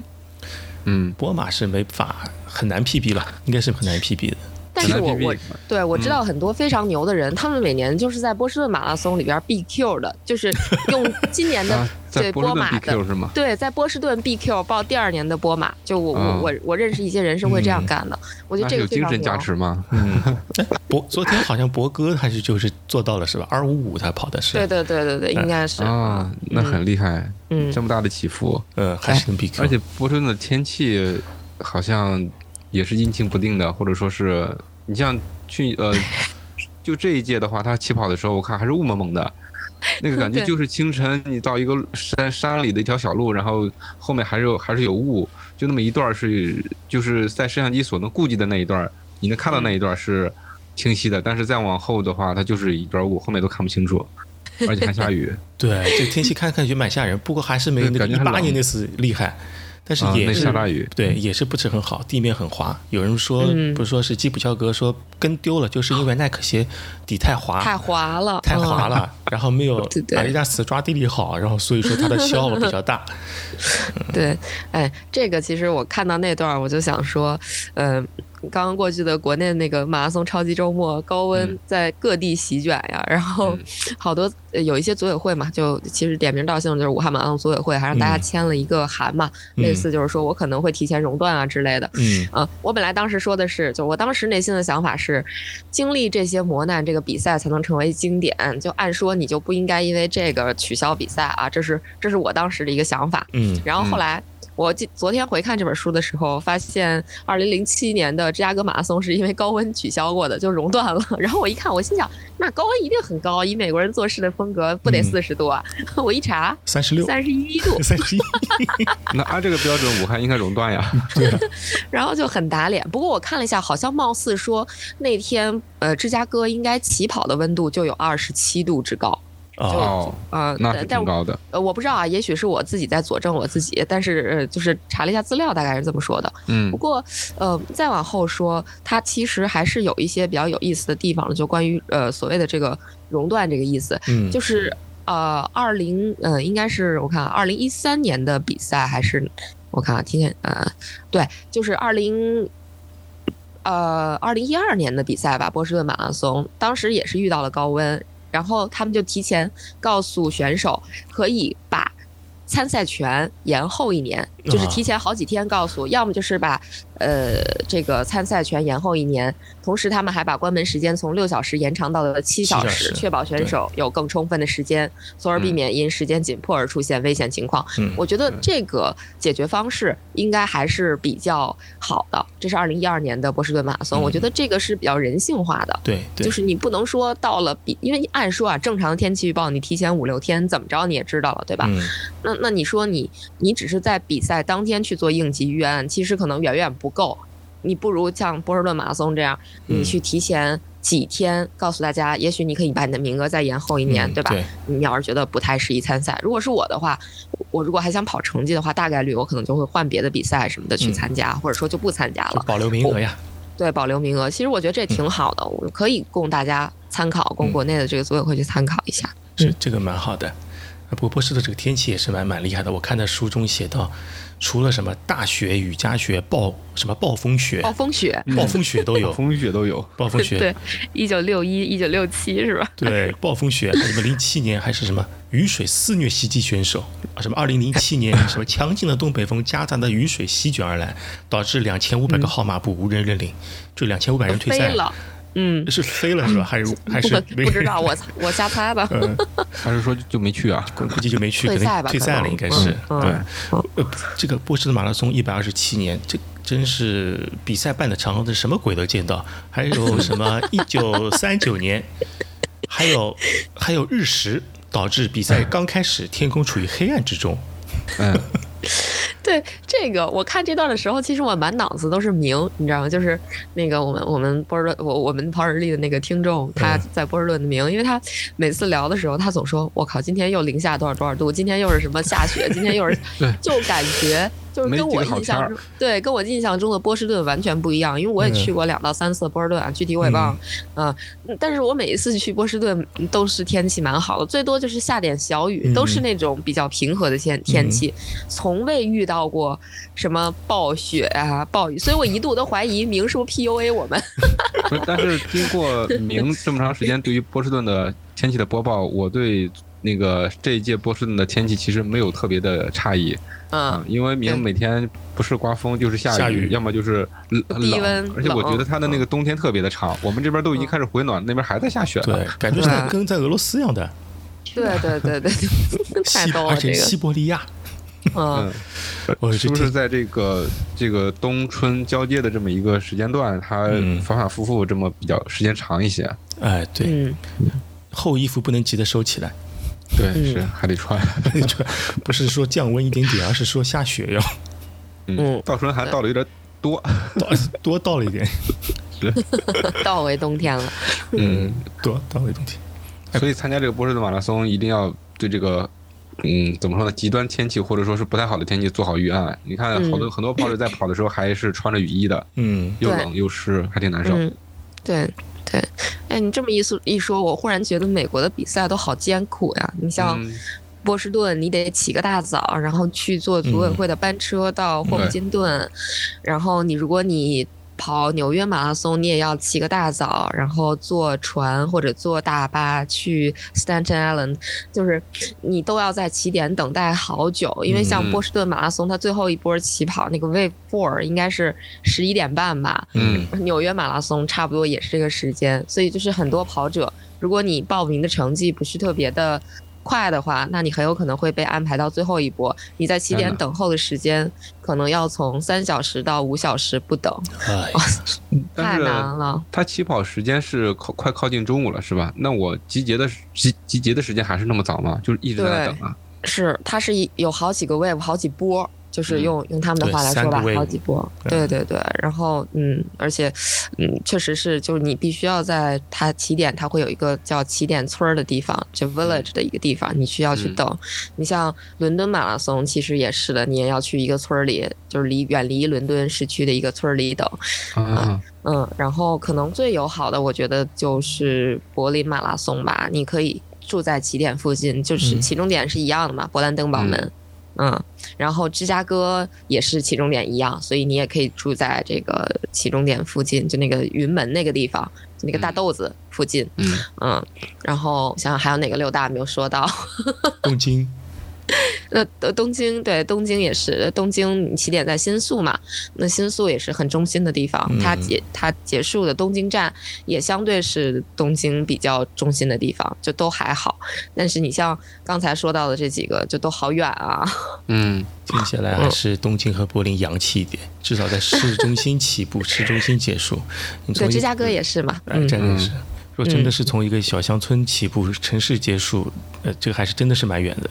[SPEAKER 3] 嗯，
[SPEAKER 1] 波马是没法很难 PB 吧？应该是很难 PB 的。
[SPEAKER 2] 但是我我对我知道很多非常牛的人，他们每年就是在波士顿马拉松里边 BQ 的，就是 用今年的
[SPEAKER 3] 啊，
[SPEAKER 2] 对
[SPEAKER 3] 波
[SPEAKER 2] 马的
[SPEAKER 3] BQ 是吗？
[SPEAKER 2] 对，在波士顿 BQ 报第二年的波马，就我我
[SPEAKER 3] 啊
[SPEAKER 2] 我我认识一些人是会这样干的，我觉得这个
[SPEAKER 3] 有精神加。持吗？
[SPEAKER 1] 嗯，哎 博昨天好像博哥还是就是做到了是吧？二五五他跑的是，
[SPEAKER 2] 对对对对对，应该是
[SPEAKER 3] 啊，那很厉害，
[SPEAKER 2] 嗯
[SPEAKER 3] 这么大的起伏，
[SPEAKER 1] 呃，还是能 BQ，
[SPEAKER 3] 而且波士顿的天气好像也是阴晴不定的，或者说是你像去呃，就这一届的话，他起跑的时候我看还是雾蒙蒙的。那个感觉 就是清晨，你到一个山山里的一条小路，然后后面还是有还是有雾，就那么一段是就是在摄像机所能顾及的那一段，你能看到那一段是清晰的，但是再往后的话，它就是一段雾，后面都看不清楚，而且还下雨。
[SPEAKER 1] 对，这天气看看就蛮吓人，不过还是没有那个一八年那次厉害，但是也是、
[SPEAKER 3] 下大雨，
[SPEAKER 1] 对，也是不是很好，地面很滑。有人说，
[SPEAKER 2] 嗯。
[SPEAKER 1] 不是说是基普乔格说跟丢了，就是因为耐克鞋底太滑，
[SPEAKER 2] 太滑了，
[SPEAKER 1] 太滑
[SPEAKER 2] 嗯。
[SPEAKER 1] 了，然后没有
[SPEAKER 2] 对对。
[SPEAKER 1] 阿迪达斯抓地力好，然后所以说它的消耗比较大。
[SPEAKER 2] 对，哎，这个其实我看到那段，我就想说，嗯、刚刚过去的国内那个马拉松超级周末，高温
[SPEAKER 3] 嗯
[SPEAKER 2] 在各地席卷呀，然后
[SPEAKER 3] 嗯
[SPEAKER 2] 好多、呃有一些组委会嘛，就其实点名道姓就是武汉马拉松组委会，还让大家
[SPEAKER 1] 嗯
[SPEAKER 2] 签了一个函嘛，
[SPEAKER 1] 嗯
[SPEAKER 2] 类似就是说我可能会提前熔断啊之类的。
[SPEAKER 1] 嗯
[SPEAKER 2] 嗯，我本来当时说的是，就我当时内心的想法是，经历这些磨难，这个比赛才能成为经典。就按说你就不应该因为这个取消比赛啊，这是这是我当时的一个想法。
[SPEAKER 1] 嗯
[SPEAKER 2] 然后后来我记昨天回看这本书的时候，发现二零零七年的芝加哥马拉松是因为高温取消过的，就熔断了。然后我一看，我心想，那高温一定很高，以美国人做事的风格，不得
[SPEAKER 1] 嗯
[SPEAKER 2] 四十度啊？我一查，
[SPEAKER 1] 三十六，
[SPEAKER 2] 三十一度，
[SPEAKER 1] 三十一，
[SPEAKER 3] 那按这个标准，武汉应该熔断呀。
[SPEAKER 2] 然后就很打脸。不过我看了一下，好像貌似说那天呃芝加哥应该起跑的温度就有二十七度之高。
[SPEAKER 1] 哦，
[SPEAKER 3] 哦，
[SPEAKER 2] 呃，
[SPEAKER 3] 那是
[SPEAKER 2] 但
[SPEAKER 3] 挺高的。
[SPEAKER 2] 呃，我不知道啊，也许是我自己在佐证我自己，但是呃，就是查了一下资料，大概是这么说的。
[SPEAKER 3] 嗯
[SPEAKER 2] 不过，呃，再往后说，它其实还是有一些比较有意思的地方的，就关于呃所谓的这个熔断这个意思，
[SPEAKER 1] 嗯，
[SPEAKER 2] 就是呃，二零呃，应该是我看二零一三年的比赛还是我看啊，今天呃，对，就是二零。呃，二零一二年的比赛吧，波士顿马拉松，当时也是遇到了高温，然后他们就提前告诉选手，可以把参赛权延后一年，就是
[SPEAKER 1] 啊。
[SPEAKER 2] 提前好几天告诉，要么就是把呃这个参赛权延后一年，同时他们还把关门时间从六小时延长到了七小
[SPEAKER 1] 小
[SPEAKER 2] 时，
[SPEAKER 1] 时
[SPEAKER 2] 确保选手有更充分的时间，从而避免因时间紧迫而出现危险情况。
[SPEAKER 1] 嗯
[SPEAKER 2] 我觉得这个解决方式应该还是比较好的。这是二零一二年的波士顿马拉松，
[SPEAKER 1] 嗯
[SPEAKER 2] 我觉得这个是比较人性化的。
[SPEAKER 1] 对对，
[SPEAKER 2] 就是你不能说到了比，因为按说啊，正常的天气预报你提前五六天怎么着你也知道了，对吧？
[SPEAKER 1] 嗯
[SPEAKER 2] 那那你说你你只是在比赛当天去做应急预案，其实可能远远不够。你不如像波士顿马拉松这样，
[SPEAKER 1] 嗯
[SPEAKER 2] 你去提前几天告诉大家，也许你可以把你的名额再延后一年，
[SPEAKER 1] 嗯
[SPEAKER 2] 对吧？
[SPEAKER 1] 对
[SPEAKER 2] 你要是觉得不太适宜参赛，如果是我的话，我如果还想跑成绩的话，大概率我可能就会换别的比赛什么的去
[SPEAKER 1] 嗯
[SPEAKER 2] 参加，或者说就不参加了。
[SPEAKER 1] 保留名额呀。
[SPEAKER 2] 对，保留名额。其实我觉得这挺好的，我可以供大家参考，供
[SPEAKER 1] 嗯
[SPEAKER 2] 国内的这个组委会去参考一下。
[SPEAKER 1] 是这个蛮好的。不过波士顿这个天气也是蛮蛮厉害的。我看在书中写到，除了什么大雪、雨夹雪、暴什么暴风雪、
[SPEAKER 2] 暴风雪、
[SPEAKER 1] 暴风雪都有，暴
[SPEAKER 3] 风雪都有，
[SPEAKER 1] 暴风雪。
[SPEAKER 2] 对，一九六一、一九六七是吧？
[SPEAKER 1] 对，暴风雪，什么零七年还是什么雨水肆虐袭击选手，什么二零零七年什么强劲的东北风夹杂的雨水席卷而来，导致两千五百个号码布无人认领，就两千五百人退赛
[SPEAKER 2] 了。嗯，
[SPEAKER 1] 是飞了是吧？还是 还是
[SPEAKER 2] 不知道？我我瞎猜的。
[SPEAKER 3] 还是说就没去啊？
[SPEAKER 1] 估计就没去，
[SPEAKER 2] 退赛吧？
[SPEAKER 1] 退赛了应该是。对，呃，这个波士顿马拉松一百二十七年，这真是比赛办的长，这什么鬼都见到。还有什么 一九三九年，还有还有日食，导致比赛刚开始天空处于黑暗之中。
[SPEAKER 3] 嗯。
[SPEAKER 2] 对这个，我看这段的时候，其实我满脑子都是明，你知道吗？就是那个我们我们波尔顿，我我们跑日历的那个听众，他在波尔顿的明，因为他每次聊的时候，他总说：“我靠，今天又零下多少多少度，今天又是什么下雪，今天又是，就感觉。”就是跟我印象中，对，跟我印象中的波士顿完全不一样。因为我也去过两到三次波士顿啊，具体我也忘了。嗯，但是我每一次去波士顿都是天气蛮好的，最多就是下点小雨，都是那种比较平和的天天气，从未遇到过什么暴雪啊、暴雨。所以我一度都怀疑明是不是 PUA 我们。
[SPEAKER 3] 但是经过明这么长时间对于波士顿的天气的播报，我对那个这一届波士顿的天气其实没有特别的诧异。
[SPEAKER 2] 嗯，
[SPEAKER 3] 因为明每天不是刮风就是下雨，要么就是冷，而且我觉得它的那个冬天特别的长。我们这边都已经开始回暖，那边还在下雪。
[SPEAKER 1] 对，感觉是跟在俄罗斯一样的。
[SPEAKER 2] 对对对对，太逗了
[SPEAKER 1] 而且西伯利亚。
[SPEAKER 2] 嗯，
[SPEAKER 3] 是不是在这个这个冬春交接的这么一个时间段，它反反复复这么比较时间长一些？
[SPEAKER 1] 哎，对，厚衣服不能急着收起来。
[SPEAKER 3] 对，是还得穿，还得穿
[SPEAKER 1] 不是说降温一点点，而是说下雪要。
[SPEAKER 3] 嗯，倒春寒倒的有点多，倒
[SPEAKER 1] 多倒了一点，
[SPEAKER 3] 是
[SPEAKER 2] 倒为冬天了。
[SPEAKER 1] 嗯，多倒为冬天。
[SPEAKER 3] 所以参加这个波士顿马拉松，一定要对这个，嗯，怎么说呢？极端天气或者说是不太好的天气做好预案。你看，好多很多跑者在跑的时候还是穿着雨衣的，
[SPEAKER 1] 嗯，
[SPEAKER 3] 又冷又湿，还挺难受。
[SPEAKER 2] 对。对，哎，你这么一说一说，我忽然觉得美国的比赛都好艰苦呀。你像波士顿，你得起个大早，然后去坐组委会的班车到霍普金顿，然后你如果你。跑纽约马拉松，你也要起个大早，然后坐船或者坐大巴去 Staten Island，就是你都要在起点等待好久。因为像波士顿马拉松，它最后一波起跑那个 Wave Four 应该是十一点半吧？
[SPEAKER 3] 嗯，
[SPEAKER 2] 纽约马拉松差不多也是这个时间，所以就是很多跑者，如果你报名的成绩不是特别的。快的话，那你很有可能会被安排到最后一波。你在起点等候的时间，可能要从三小时到五小时不等，太难了。
[SPEAKER 3] 他起跑时间是靠快靠近中午了，是吧？那我集结的集集结的时间还是那么早吗？就是一直在等啊？
[SPEAKER 2] 是，它是有好几个 wave，好几波。就是用用他们的话来说吧，好几波，对。对对，然后嗯，而且嗯，确实是，就是你必须要在它起点，它会有一个叫起点村儿的地方，就 village 的一个地方，你需要去等。你像伦敦马拉松，其实也是的，你也要去一个村儿里，就是离远离伦敦市区的一个村儿里等。
[SPEAKER 3] 嗯
[SPEAKER 2] 嗯，然后可能最友好的，我觉得就是柏林马拉松吧，你可以住在起点附近，就是起终点是一样的嘛，勃兰登堡门。嗯，然后芝加哥也是起终点一样，所以你也可以住在这个起终点附近，就那个云门那个地方，就那个大豆子附近。
[SPEAKER 3] 嗯
[SPEAKER 2] 嗯，然后想想还有哪个六大没有说到？
[SPEAKER 1] 东京。
[SPEAKER 2] 那东京对东京也是东京起点在新宿嘛，那新宿也是很中心的地方，它结它结束的东京站也相对是东京比较中心的地方，就都还好。但是你像刚才说到的这几个，就都好远啊。
[SPEAKER 3] 嗯，
[SPEAKER 1] 听起来还是东京和柏林洋气一点，至少在市中心起步，市中心结束。
[SPEAKER 2] 对，芝加哥也是嘛，
[SPEAKER 1] 真的是。如果真的是从一个小乡村起步，城市结束，呃，这个还是真的是蛮远的。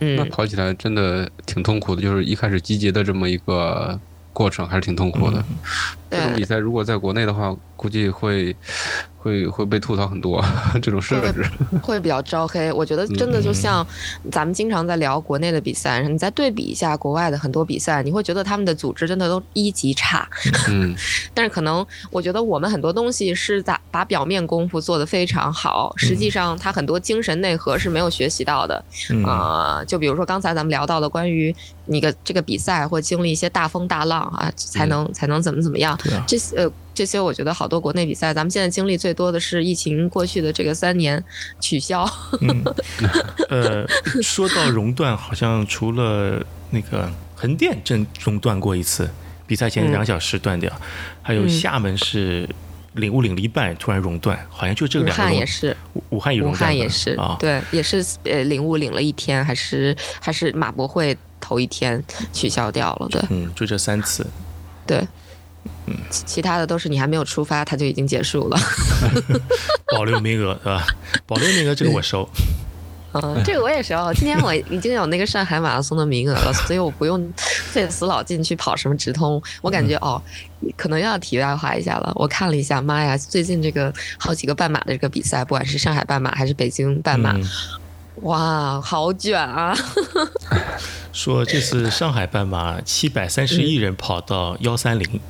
[SPEAKER 3] 那跑起来真的挺痛苦的，就是一开始集结的这么一个过程，还是挺痛苦的。这种比赛如果在国内的话，估计会会会被吐槽很多 这种设置，
[SPEAKER 2] 会比较招黑。我觉得真的就像咱们经常在聊国内的比赛，你再对比一下国外的很多比赛，你会觉得他们的组织真的都一级差。
[SPEAKER 3] 嗯，
[SPEAKER 2] 但是可能我觉得我们很多东西是在把表面功夫做得非常好，实际上他很多精神内核是没有学习到的。啊，就比如说刚才咱们聊到的关于你的这个比赛会经历一些大风大浪啊，才能才能怎么怎么样，这些呃。这些我觉得好多国内比赛，咱们现在经历最多的是疫情过去的这个三年取消。
[SPEAKER 1] 嗯 呃，说到熔断，好像除了那个横店正熔断过一次，比赛前两小时断掉，还有厦门是领悟领了一半突然熔断，好像就这两个。
[SPEAKER 2] 武汉也是，
[SPEAKER 1] 武汉也熔
[SPEAKER 2] 断。武汉也是啊，对，也是呃领悟领了一天，还是还是马博会头一天取消掉了，对。
[SPEAKER 1] 嗯，就这三次。
[SPEAKER 2] 对。嗯，其他的都是你还没有出发，它就已经结束了。
[SPEAKER 1] 保留名额是吧？保留名额这个我收。
[SPEAKER 2] 嗯，这个我也收。今天我已经有那个上海马拉松的名额了，所以我不用费死老劲去跑什么直通。我感觉哦，可能要题外话一下了。我看了一下，妈呀，最近这个好几个半马的这个比赛，不管是上海半马还是北京半马，哇，好卷啊！
[SPEAKER 1] 说这次上海半马七百三十一人跑到幺三零。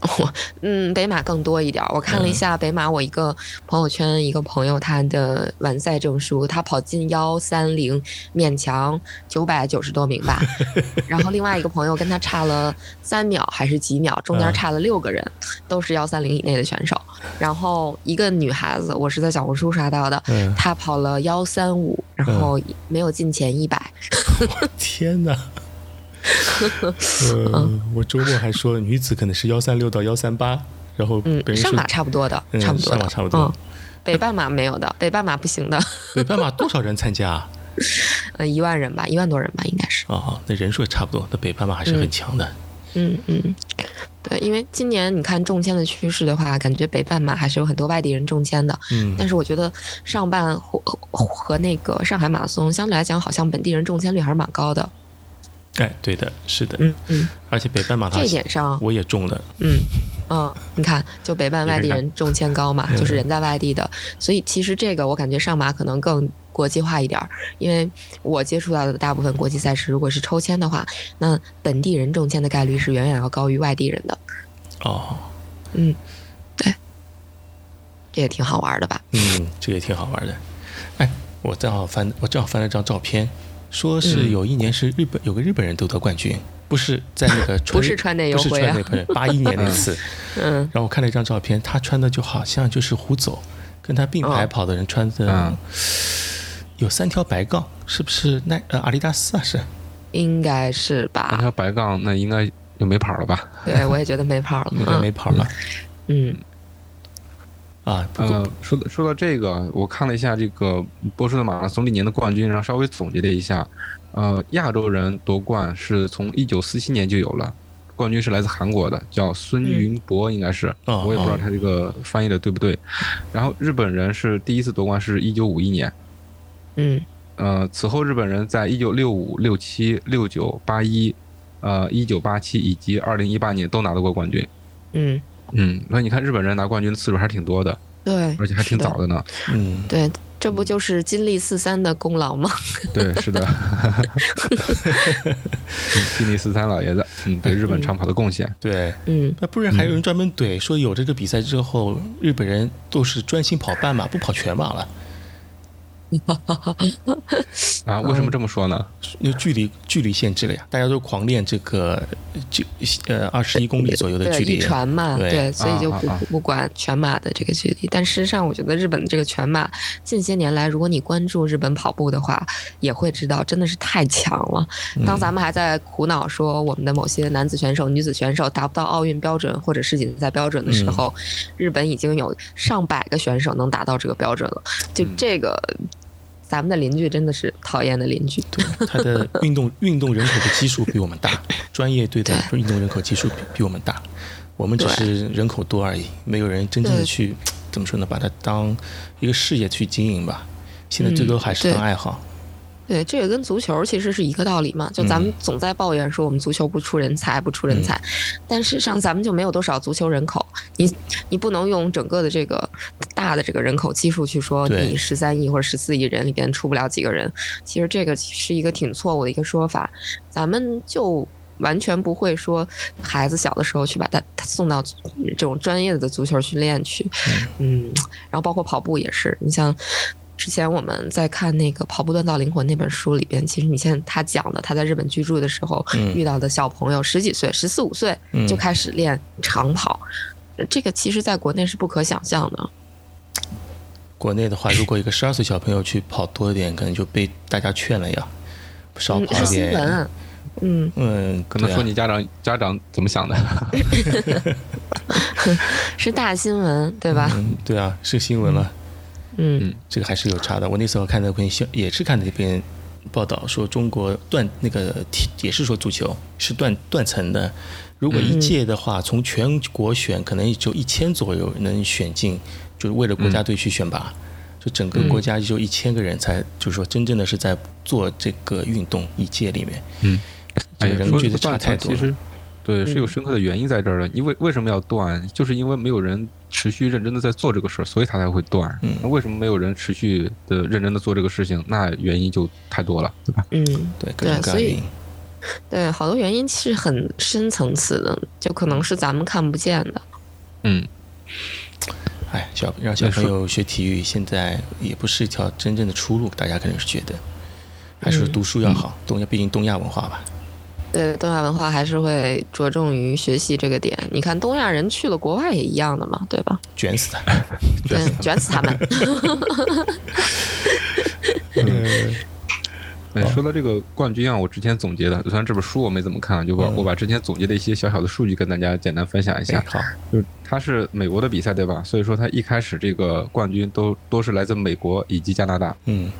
[SPEAKER 2] 我嗯，北马更多一点。我看了一下北马，我一个朋友圈一个朋友他的完赛证书，他跑进幺三零，勉强九百九十多名吧。然后另外一个朋友跟他差了三秒还是几秒，中间差了六个人，都是幺三零以内的选手。然后一个女孩子，我是在小红书刷到的，她跑了幺三五，然后没有进前一百。
[SPEAKER 1] 天哪！呃，我周末还说女子可能是幺三六到幺三八，然后
[SPEAKER 2] 嗯，上马差不多的，差不多
[SPEAKER 1] 上马差不多。
[SPEAKER 2] 北半马没有的，北半马不行的。
[SPEAKER 1] 北半马多少人参加？
[SPEAKER 2] 呃，一万人吧，一万多人吧，应该是。
[SPEAKER 1] 哦，那人数也差不多，那北半马还是很强的。
[SPEAKER 2] 嗯嗯，对，因为今年你看中签的趋势的话，感觉北半马还是有很多外地人中签的。嗯，但是我觉得上半和和那个上海马拉松相对来讲，好像本地人中签率还是蛮高的。
[SPEAKER 1] 哎，对的，是的，
[SPEAKER 2] 嗯嗯，
[SPEAKER 1] 而且北半马
[SPEAKER 2] 这一点上
[SPEAKER 1] 我也中了，
[SPEAKER 2] 嗯嗯，你看，就北半外地人中签高嘛，就是人在外地的，所以其实这个我感觉上马可能更国际化一点，因为我接触到的大部分国际赛事，如果是抽签的话，那本地人中签的概率是远远要高于外地人的。
[SPEAKER 1] 哦，
[SPEAKER 2] 嗯，对，这也挺好玩的吧？
[SPEAKER 1] 嗯，这也挺好玩的。哎，我正好翻，我正好翻了张照片。说是有一年是日本有个日本人夺得冠军，不是在那个
[SPEAKER 2] 不是川内优
[SPEAKER 1] 惠啊，八一年那次。
[SPEAKER 2] 嗯，
[SPEAKER 1] 然后我看了一张照片，他穿的就好像就是胡走，跟他并排跑的人穿的有三条白杠，是不是那呃阿迪达斯啊？是，
[SPEAKER 2] 应该是吧？
[SPEAKER 3] 三条白杠，那应该就没跑了吧？
[SPEAKER 2] 对，我也觉得没跑了，
[SPEAKER 1] 应该没跑了。
[SPEAKER 2] 嗯。
[SPEAKER 1] 啊，
[SPEAKER 3] 呃，说说到这个，我看了一下这个波士顿马拉松历年的冠军，然后稍微总结了一下，呃，亚洲人夺冠是从一九四七年就有了，冠军是来自韩国的，叫孙云博，应该是，我也不知道他这个翻译的对不对。然后日本人是第一次夺冠是一九五一年，
[SPEAKER 2] 嗯，
[SPEAKER 3] 呃，此后日本人在一九六五、六七、六九、八一，呃，一九八七以及二零一八年都拿到过冠军，
[SPEAKER 2] 嗯。
[SPEAKER 3] 嗯，那你看日本人拿冠军的次数还是挺多的，
[SPEAKER 2] 对，
[SPEAKER 3] 而且还挺早的呢。
[SPEAKER 1] 嗯，
[SPEAKER 2] 对，这不就是金立四三的功劳吗？
[SPEAKER 3] 对，是的，金立四三老爷子，嗯，对日本长跑的贡献。
[SPEAKER 1] 对，
[SPEAKER 2] 嗯，
[SPEAKER 1] 那不然还有人专门怼说有这个比赛之后，日本人都是专心跑半马，不跑全马了。
[SPEAKER 3] 啊，为什么这么说呢？
[SPEAKER 1] 因为距离距离限制了呀，大家都狂练这个就呃二十一公里左右的距离，
[SPEAKER 2] 一传嘛，
[SPEAKER 1] 对，
[SPEAKER 2] 所以就不不管全马的这个距离。但事实上，我觉得日本的这个全马近些年来，如果你关注日本跑步的话，也会知道真的是太强了。当咱们还在苦恼说我们的某些男子选手、女子选手达不到奥运标准或者世锦赛标准的时候，日本已经有上百个选手能达到这个标准了。就这个。咱们的邻居真的是讨厌的邻居，
[SPEAKER 1] 对他的运动运动人口的基数比我们大，专业队的运动人口基数比比我们大，我们只是人口多而已，没有人真正的去怎么说呢，把它当一个事业去经营吧。现在最多还是当爱好。
[SPEAKER 2] 对，这个跟足球其实是一个道理嘛。就咱们总在抱怨说我们足球不出人才，不出人才，但事实上咱们就没有多少足球人口。你你不能用整个的这个大的这个人口基数去说你十三亿或者十四亿人里边出不了几个人。其实这个是一个挺错误的一个说法。咱们就完全不会说孩子小的时候去把他他送到这种专业的足球训练去。嗯，然后包括跑步也是，你像。之前我们在看那个《跑步锻造灵魂》那本书里边，其实你现在他讲的他在日本居住的时候遇到的小朋友，十几岁、十四五岁就开始练长跑，这个其实在国内是不可想象的。
[SPEAKER 1] 国内的话，如果一个十二岁小朋友去跑多一点，可能就被大家劝了呀，少跑一点。
[SPEAKER 2] 嗯
[SPEAKER 1] 嗯，
[SPEAKER 3] 可能说你家长家长怎么想的？
[SPEAKER 2] 是大新闻对吧？
[SPEAKER 1] 对啊，是新闻了。
[SPEAKER 2] 嗯，
[SPEAKER 1] 这个还是有差的。我那时候看那篇新，也是看那篇报道，说中国断那个体，也是说足球是断断层的。如果一届的话，从全国选，可能也就一千左右能选进，就是为了国家队去选拔。就整个国家就一千个人才，就是说真正的是在做这个运动一届里面。
[SPEAKER 3] 嗯，
[SPEAKER 1] 这个人觉得差太多。
[SPEAKER 3] 其实，对，是有深刻的原因在这儿的。因为为什么要断？就是因为没有人。持续认真的在做这个事儿，所以他才会断。嗯，那为什么没有人持续的认真的做这个事情？那原因就太多了，对吧？
[SPEAKER 2] 嗯，
[SPEAKER 1] 对，对，
[SPEAKER 2] 所以，对，好多原因是很深层次的，就可能是咱们看不见的。
[SPEAKER 3] 嗯，
[SPEAKER 1] 哎，小让小朋友学体育，现在也不是一条真正的出路，大家肯定是觉得，还是读书要好。东亚毕竟东亚文化吧。
[SPEAKER 2] 对东亚文化还是会着重于学习这个点。你看东亚人去了国外也一样的嘛，对吧？
[SPEAKER 1] 卷死他，
[SPEAKER 2] 对，卷死他们。
[SPEAKER 3] 嗯，说到这个冠军啊，我之前总结的，虽然这本书我没怎么看，就把我把之前总结的一些小小的数据跟大家简单分享一下。
[SPEAKER 1] 好，
[SPEAKER 3] 就他是美国的比赛对吧？所以说他一开始这个冠军都都是来自美国以及加拿大。
[SPEAKER 1] 嗯，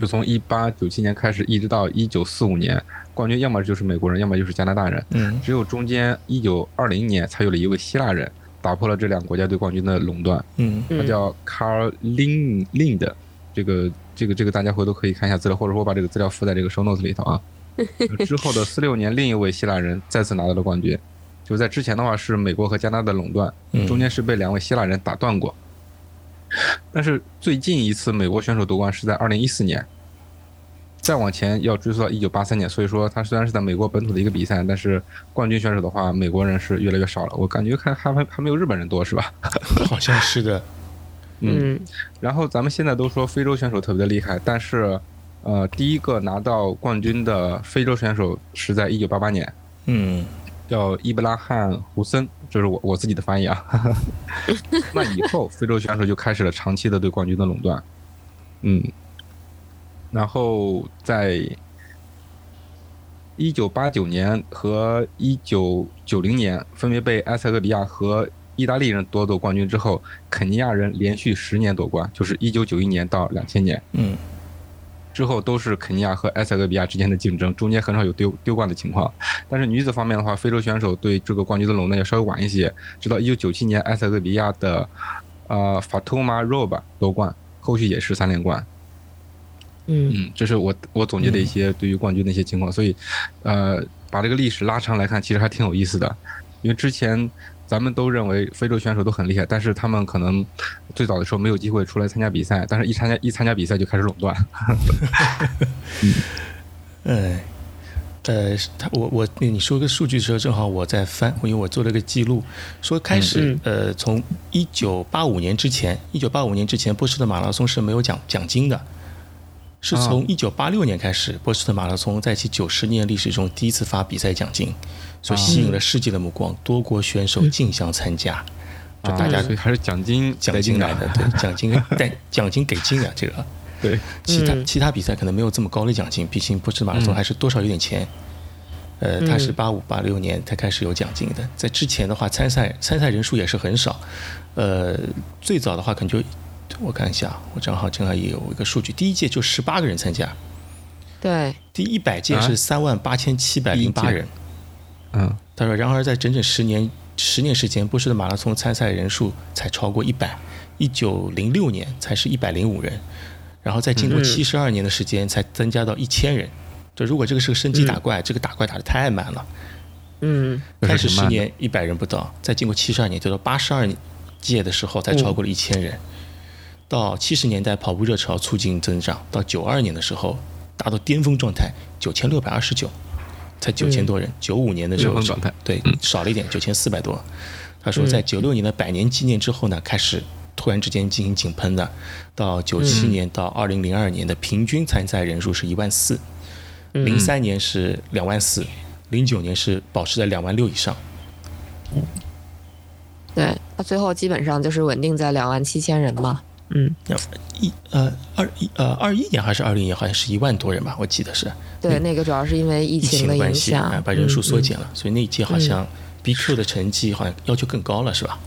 [SPEAKER 3] 就从一八九七年开始，一直到一九四五年。冠军要么就是美国人，要么就是加拿大人。
[SPEAKER 1] 嗯，
[SPEAKER 3] 只有中间一九二零年才有了一位希腊人，打破了这两个国家对冠军的垄断。
[SPEAKER 1] 嗯，
[SPEAKER 3] 他叫 Carl Lind Lind，这个这个这个大家回头可以看一下资料，或者说我把这个资料附在这个 show notes 里头啊。之后的四六年，另一位希腊人再次拿到了冠军。就在之前的话是美国和加拿大的垄断，中间是被两位希腊人打断过。但是最近一次美国选手夺冠是在二零一四年。再往前要追溯到一九八三年，所以说他虽然是在美国本土的一个比赛，但是冠军选手的话，美国人是越来越少了。我感觉看还还还没有日本人多，是吧？
[SPEAKER 1] 好像是的。
[SPEAKER 3] 嗯。然后咱们现在都说非洲选手特别的厉害，但是，呃，第一个拿到冠军的非洲选手是在一九八八年。
[SPEAKER 1] 嗯。
[SPEAKER 3] 叫伊布拉罕·胡森，这是我我自己的翻译啊。那以后非洲选手就开始了长期的对冠军的垄断。嗯。然后在一九八九年和一九九零年分别被埃塞俄比亚和意大利人夺走冠军之后，肯尼亚人连续十年夺冠，就是一九九一年到两千年。
[SPEAKER 1] 嗯，
[SPEAKER 3] 之后都是肯尼亚和埃塞俄比亚之间的竞争，中间很少有丢丢冠的情况。但是女子方面的话，非洲选手对这个冠军的垄断要稍微晚一些，直到一九九七年埃塞俄比亚的呃法图玛·罗巴夺冠，后续也是三连冠。
[SPEAKER 2] 嗯
[SPEAKER 3] 这是我我总结的一些对于冠军的一些情况，所以，呃，把这个历史拉长来看，其实还挺有意思的。因为之前咱们都认为非洲选手都很厉害，但是他们可能最早的时候没有机会出来参加比赛，但是一参加一参加比赛就开始垄断。
[SPEAKER 1] 嗯，呃，他我我你说个数据的时候，正好我在翻，因为我做了个记录，说开始呃，从一九八五年之前，一九八五年之前波士顿马拉松是没有奖奖金的。是从一九八六年开始，波士顿马拉松在其九十年历史中第一次发比赛奖金，所吸引了世界的目光，多国选手竞相参加，就大家
[SPEAKER 3] 还是奖金
[SPEAKER 1] 奖金来的，对，奖金带 奖金给金啊，这个
[SPEAKER 3] 对，
[SPEAKER 1] 其他其他比赛可能没有这么高的奖金，毕竟波士顿马拉松还是多少有点钱。呃，他是八五八六年才开始有奖金的，在之前的话，参赛参赛人数也是很少，呃，最早的话可能就。我看一下，我正好正好也有一个数据，第一届就十八个人参加，
[SPEAKER 2] 对，
[SPEAKER 1] 第一百届是三万八千七百零八人，
[SPEAKER 3] 嗯，
[SPEAKER 1] 他说，然而在整整十年十年时间，波士顿马拉松参赛人数才超过一百，一九零六年才是一百零五人，然后再经过七十二年的时间才增加到一千人。就如果这个是个升级打怪，这个打怪打的太慢了。
[SPEAKER 2] 嗯，
[SPEAKER 1] 开始十年一百人不到，再经过七十二年，就到八十二届的时候才超过了一千人。到七十年代跑步热潮促进增长，到九二年的时候达到巅峰状态，九千六百二十九，才九千多人。九五年的时候对少了一点，九千四百多。他说在九六年的百年纪念之后呢，开始突然之间进行井喷的，到九七年到二零零二年的平均参赛人数是一万四，零三年是两万四。零九年是保持在两万六以上，
[SPEAKER 2] 对，那最后基本上就是稳定在两万七千人嘛。嗯，
[SPEAKER 1] 一呃二一呃二一年还是二零年，好像是一万多人吧，我记得是。
[SPEAKER 2] 对，那个主要是因为
[SPEAKER 1] 疫
[SPEAKER 2] 情的
[SPEAKER 1] 关系，把人数缩减
[SPEAKER 2] 了，
[SPEAKER 1] 所以那一届好像 BQ 的成绩好像要求更高了，是吧？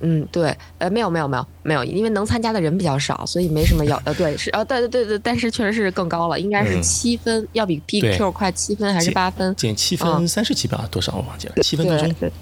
[SPEAKER 2] 嗯，对，呃，没有，没有，没有，没有，因为能参加的人比较少，所以没什么要，呃，对，是，呃，对，对，对，对，但是确实是更高了，应该是七分，要比 PQ 快七分还是八分？
[SPEAKER 1] 减七分三十几吧，多少我忘记了，七分多钟。
[SPEAKER 2] 对对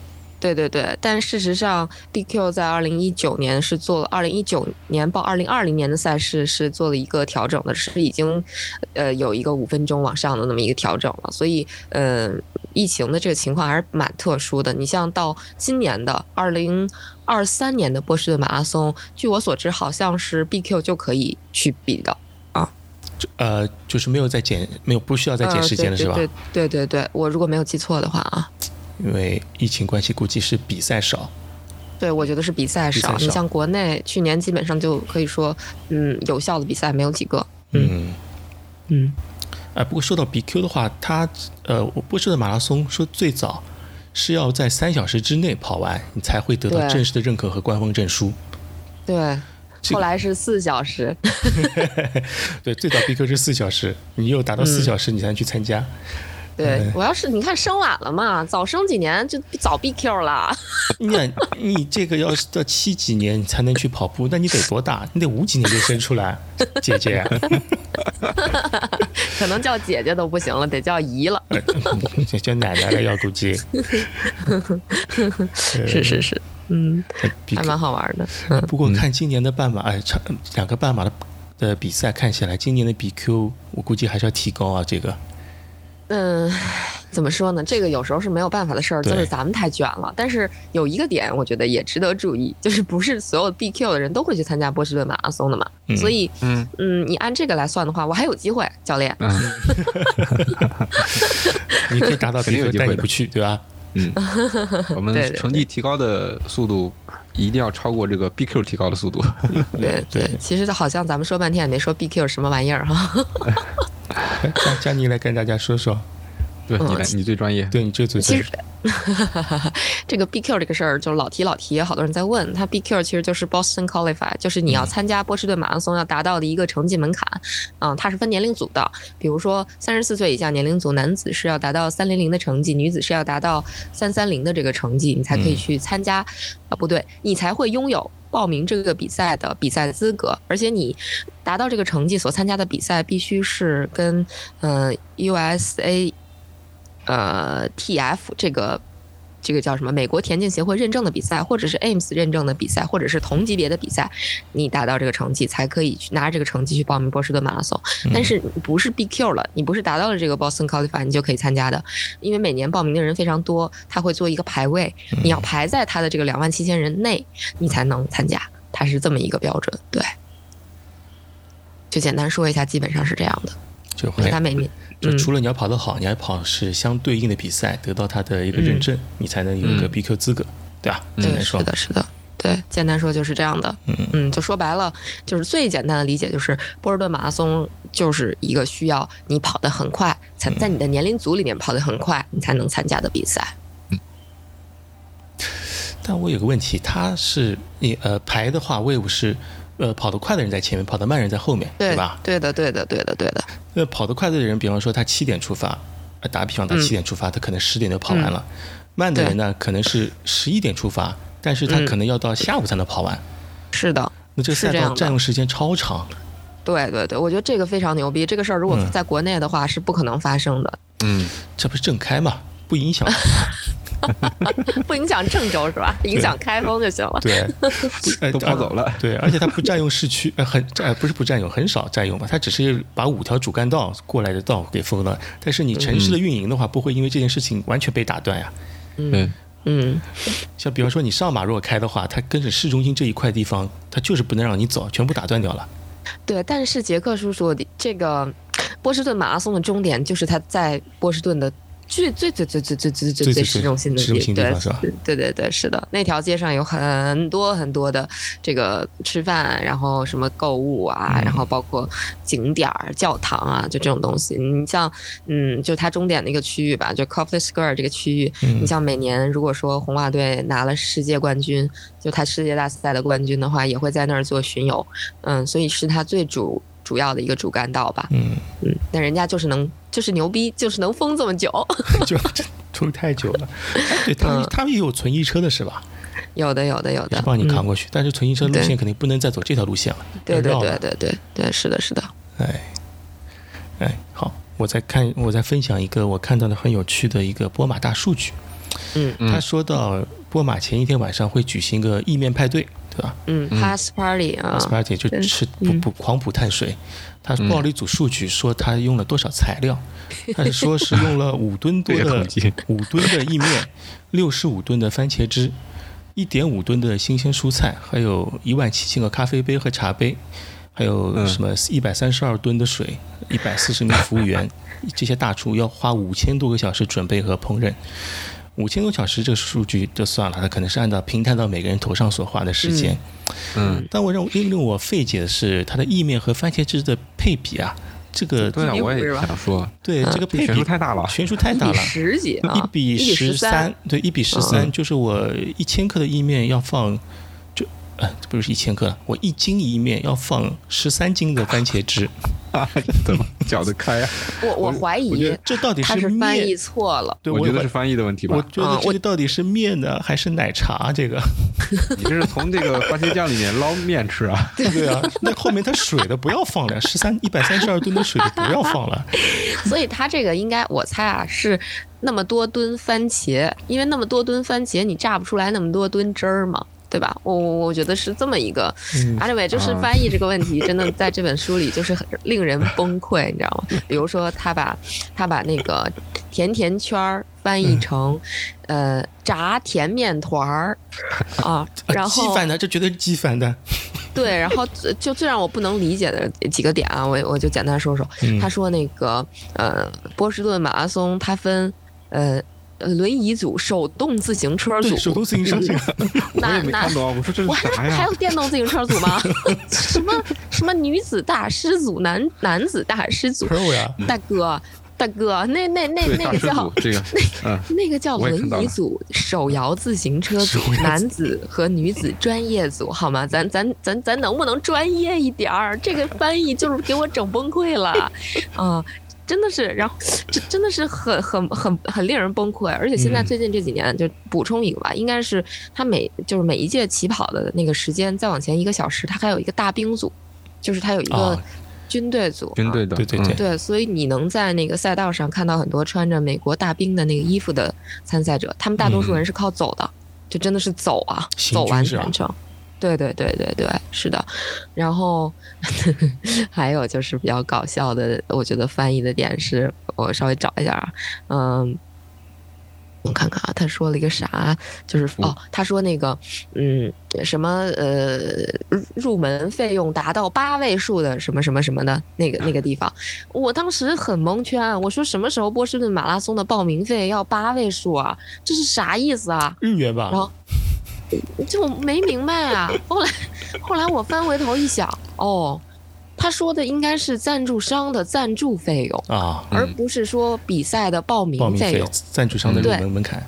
[SPEAKER 2] 对对对，但事实上，BQ 在二零一九年是做了二零一九年报二零二零年的赛事是做了一个调整的，是已经，呃，有一个五分钟往上的那么一个调整了。所以，嗯，疫情的这个情况还是蛮特殊的。你像到今年的二零二三年的波士顿马拉松，据我所知，好像是 BQ 就可以去比的啊。
[SPEAKER 1] 就呃，就是没有再减，没有不需要再减时间了，是吧？
[SPEAKER 2] 对对对对，我如果没有记错的话啊。
[SPEAKER 1] 因为疫情关系，估计是比赛少。
[SPEAKER 2] 对，我觉得是比赛少。你像国内去年基本上就可以说，嗯，有效的比赛没有几个。嗯嗯。
[SPEAKER 1] 哎，不过说到 BQ 的话，它呃，我波士顿马拉松说最早是要在三小时之内跑完，你才会得到正式的认可和官方证书。
[SPEAKER 2] 对。后来是四小时。
[SPEAKER 1] 对，最早 BQ 是四小时，你又达到四小时，你才能去参加。
[SPEAKER 2] 对我要是你看生晚了嘛，早生几年就早 BQ 了。
[SPEAKER 1] 你你这个要是到七几年才能去跑步，那你得多大？你得五几年就生出来，姐姐。
[SPEAKER 2] 可能叫姐姐都不行了，得叫姨了。
[SPEAKER 1] 叫奶奶了要估计。
[SPEAKER 2] 是是是，嗯，还蛮好玩的。
[SPEAKER 1] 不过看今年的半马，哎，长两个半马的的比赛看起来，今年的 BQ 我估计还是要提高啊，这个。
[SPEAKER 2] 嗯，怎么说呢？这个有时候是没有办法的事儿，就是咱们太卷了。但是有一个点，我觉得也值得注意，就是不是所有 BQ 的人都会去参加波士顿马拉松的嘛。所以，嗯嗯，你按这个来算的话，我还有机会，教练。
[SPEAKER 1] 你可以达到 BQ，但你不去，对吧？
[SPEAKER 3] 嗯，我们成绩提高的速度一定要超过这个 BQ 提高的速度。
[SPEAKER 2] 对 对，其实好像咱们说半天也没说 BQ 什么玩意儿哈。
[SPEAKER 1] 佳佳妮来跟大家说说，
[SPEAKER 3] 对你来，你最专业，
[SPEAKER 1] 对你最最专业。
[SPEAKER 2] 这个 BQ 这个事儿就是老提老提，好多人在问。他 BQ 其实就是 Boston Qualify，就是你要参加波士顿马拉松要达到的一个成绩门槛。嗯，它是分年龄组的，比如说三十四岁以下年龄组，男子是要达到三零零的成绩，女子是要达到三三零的这个成绩，你才可以去参加。啊，不对，你才会拥有。报名这个比赛的比赛资格，而且你达到这个成绩所参加的比赛必须是跟呃 USA 呃 TF 这个。这个叫什么？美国田径协会认证的比赛，或者是 AIMS 认证的比赛，或者是同级别的比赛，你达到这个成绩才可以去拿着这个成绩去报名波士顿马拉松。但是不是 BQ 了，你不是达到了这个 Boston Qualify，你就可以参加的。因为每年报名的人非常多，他会做一个排位，你要排在他的这个两万七千人内，你才能参加。他是这么一个标准，对。就简单说一下，基本上是这样的。
[SPEAKER 1] 就会
[SPEAKER 2] 他每年。
[SPEAKER 1] 就除了你要跑得好，你还跑是相对应的比赛，得到它的一个认证，你才能有一个 BQ 资格，对吧？
[SPEAKER 2] 对，是的，是的，对，简单说就是这样的。嗯嗯，就说白了，就是最简单的理解就是波士顿马拉松就是一个需要你跑得很快，才在你的年龄组里面跑得很快，你才能参加的比赛。嗯。
[SPEAKER 1] 但我有个问题，他是你呃排的话，魏武是。呃，跑得快的人在前面，跑得慢人在后面，对吧？
[SPEAKER 2] 对的，对的，对的，对的。
[SPEAKER 1] 那跑得快的人，比方说他七点出发，打个比方，他七点出发，他可能十点就跑完了。慢的人呢，可能是十一点出发，但是他可能要到下午才能跑完。
[SPEAKER 2] 是的。
[SPEAKER 1] 那这个赛道占用时间超长。
[SPEAKER 2] 对对对，我觉得这个非常牛逼。这个事儿如果在国内的话是不可能发生的。
[SPEAKER 1] 嗯，这不是正开嘛？不影响。
[SPEAKER 2] 不影响郑州是吧？影响开封就行了。
[SPEAKER 1] 对，
[SPEAKER 3] 都跑走了。
[SPEAKER 1] 对，而且它不占用市区，呃，很呃不是不占用，很少占用吧？它只是把五条主干道过来的道给封了。但是你城市的运营的话，不会因为这件事情完全被打断呀。
[SPEAKER 3] 嗯
[SPEAKER 2] 嗯，
[SPEAKER 1] 像比方说你上马如果开的话，它跟着市中心这一块地方，它就是不能让你走，全部打断掉了。
[SPEAKER 2] 对，但是杰克叔叔这个波士顿马拉松的终点就是他在波士顿的。最最最最最最最最最市中心的
[SPEAKER 1] 地
[SPEAKER 2] 对对对对是的，那条街上有很多很多的这个吃饭，然后什么购物啊，然后包括景点儿、教堂啊，就这种东西。你像嗯，就它终点那个区域吧，就 Coffee Square 这个区域，你像每年如果说红袜队拿了世界冠军，就他世界大赛的冠军的话，也会在那儿做巡游，嗯，所以是他最主。主要的一个主干道吧，嗯。嗯，但人家就是能，就是牛逼，就是能封这么久，
[SPEAKER 1] 就封太久了。对他们，他们也有存疑车的是吧？
[SPEAKER 2] 有的，有的，有的，
[SPEAKER 1] 帮你扛过去。但是存疑车路线肯定不能再走这条路线了。
[SPEAKER 2] 对对对对对对，是的，是的。
[SPEAKER 1] 哎哎，好，我再看，我再分享一个我看到的很有趣的一个波马大数据。
[SPEAKER 2] 嗯，
[SPEAKER 1] 他说到波马前一天晚上会举行一个意面派对。对吧？
[SPEAKER 2] 嗯，pass party 啊
[SPEAKER 1] ，pass party 就吃补补狂补碳水。他报了一组数据，说他用了多少材料？他是说是用了五吨多的五吨的意面，六十五吨的番茄汁，一点五吨的新鲜蔬菜，还有一万七千个咖啡杯和茶杯，还有什么一百三十二吨的水，一百四十名服务员，这些大厨要花五千多个小时准备和烹饪。五千多小时这个数据就算了，它可能是按照平摊到每个人头上所花的时间。
[SPEAKER 3] 嗯，
[SPEAKER 1] 但我认为令我费解的是，它的意面和番茄汁的配比啊，这个
[SPEAKER 3] 对啊，我也想说，
[SPEAKER 1] 对这个配比
[SPEAKER 3] 太大了，
[SPEAKER 1] 悬殊太大了，
[SPEAKER 2] 十几，
[SPEAKER 1] 一比十三，对，一比十三，就是我一千克的意面要放，就呃，不是一千克，我一斤一面要放十三斤的番茄汁。
[SPEAKER 3] 怎么搅得开啊？
[SPEAKER 2] 我我怀疑
[SPEAKER 1] 这到底
[SPEAKER 2] 是翻译错了。
[SPEAKER 1] 对，
[SPEAKER 3] 我觉得是翻译的问题吧。
[SPEAKER 1] 我觉得这个到底是面呢，还是奶茶？这个，
[SPEAKER 3] 你这是从这个番茄酱里面捞面吃啊？
[SPEAKER 1] 对啊，那后面它水的不要放了，十三一百三十二吨的水的不要放了。
[SPEAKER 2] 所以它这个应该，我猜啊，是那么多吨番茄，因为那么多吨番茄，你榨不出来那么多吨汁儿嘛。对吧？我我我觉得是这么一个，anyway，就是翻译这个问题，真的在这本书里就是很令人崩溃，你知道吗？比如说他把他把那个甜甜圈儿翻译成呃炸甜面团儿 啊，然后
[SPEAKER 1] 鸡反的，这绝对是机翻的。
[SPEAKER 2] 对，然后就最让我不能理解的几个点啊，我我就简单说说。他说那个呃波士顿马拉松，它分呃。轮椅组、手动自行车组、
[SPEAKER 1] 手动自行车组，
[SPEAKER 3] 我也没看懂。我说这是啥呀？
[SPEAKER 2] 还有电动自行车组吗？什么什么女子大师组、男男子大师组？大哥，大哥，那那那 那个叫
[SPEAKER 3] 这个
[SPEAKER 2] 那那个叫轮椅组、手摇自行车组、男子和女子专业组，好吗？咱咱咱咱能不能专业一点儿？这个翻译就是给我整崩溃了啊！真的是，然后这真的是很很很很令人崩溃。而且现在最近这几年，就补充一个吧，应该是他每就是每一届起跑的那个时间再往前一个小时，他还有一个大兵组，就是他有一个军队组，
[SPEAKER 3] 军队的，
[SPEAKER 1] 对对对
[SPEAKER 2] 对。所以你能在那个赛道上看到很多穿着美国大兵的那个衣服的参赛者，他们大多数人是靠走的，就真的是走啊，走完全程。对对对对对，是的，然后 还有就是比较搞笑的，我觉得翻译的点是，我稍微找一下啊，嗯，我看看啊，他说了一个啥，就是哦，他说那个嗯，什么呃，入门费用达到八位数的什么什么什么的那个那个地方，我当时很蒙圈，我说什么时候波士顿马拉松的报名费要八位数啊？这是啥意思啊？
[SPEAKER 1] 日元吧？
[SPEAKER 2] 然后。就没明白啊！后来，后来我翻回头一想，哦，他说的应该是赞助商的赞助费用
[SPEAKER 1] 啊，
[SPEAKER 2] 而不是说比赛的报
[SPEAKER 1] 名
[SPEAKER 2] 费用。
[SPEAKER 1] 赞助商的入门门槛。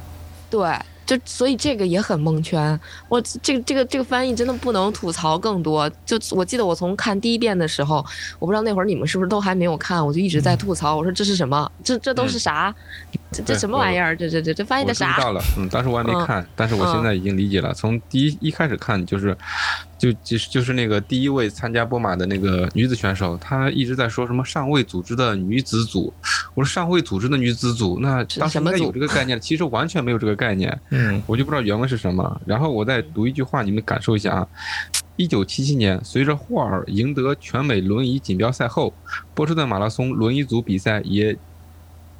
[SPEAKER 2] 对。就所以这个也很蒙圈，我这个这个这个翻译真的不能吐槽更多。就我记得我从看第一遍的时候，我不知道那会儿你们是不是都还没有看，我就一直在吐槽，我说这是什么？这这都是啥？这这什么玩意儿？这这这这翻译的啥？
[SPEAKER 3] 我知道了，嗯，当时我还没看，但是我现在已经理解了。从第一一开始看就是，就就是就是那个第一位参加波马的那个女子选手，她一直在说什么上位组织的女子组，我说上位组织的女子组，那当时应该有这个概念，其实完全没有这个概念。
[SPEAKER 1] 嗯，
[SPEAKER 3] 我就不知道原文是什么。然后我再读一句话，你们感受一下啊。一九七七年，随着霍尔赢得全美轮椅锦标赛后，波士顿马拉松轮椅组比赛也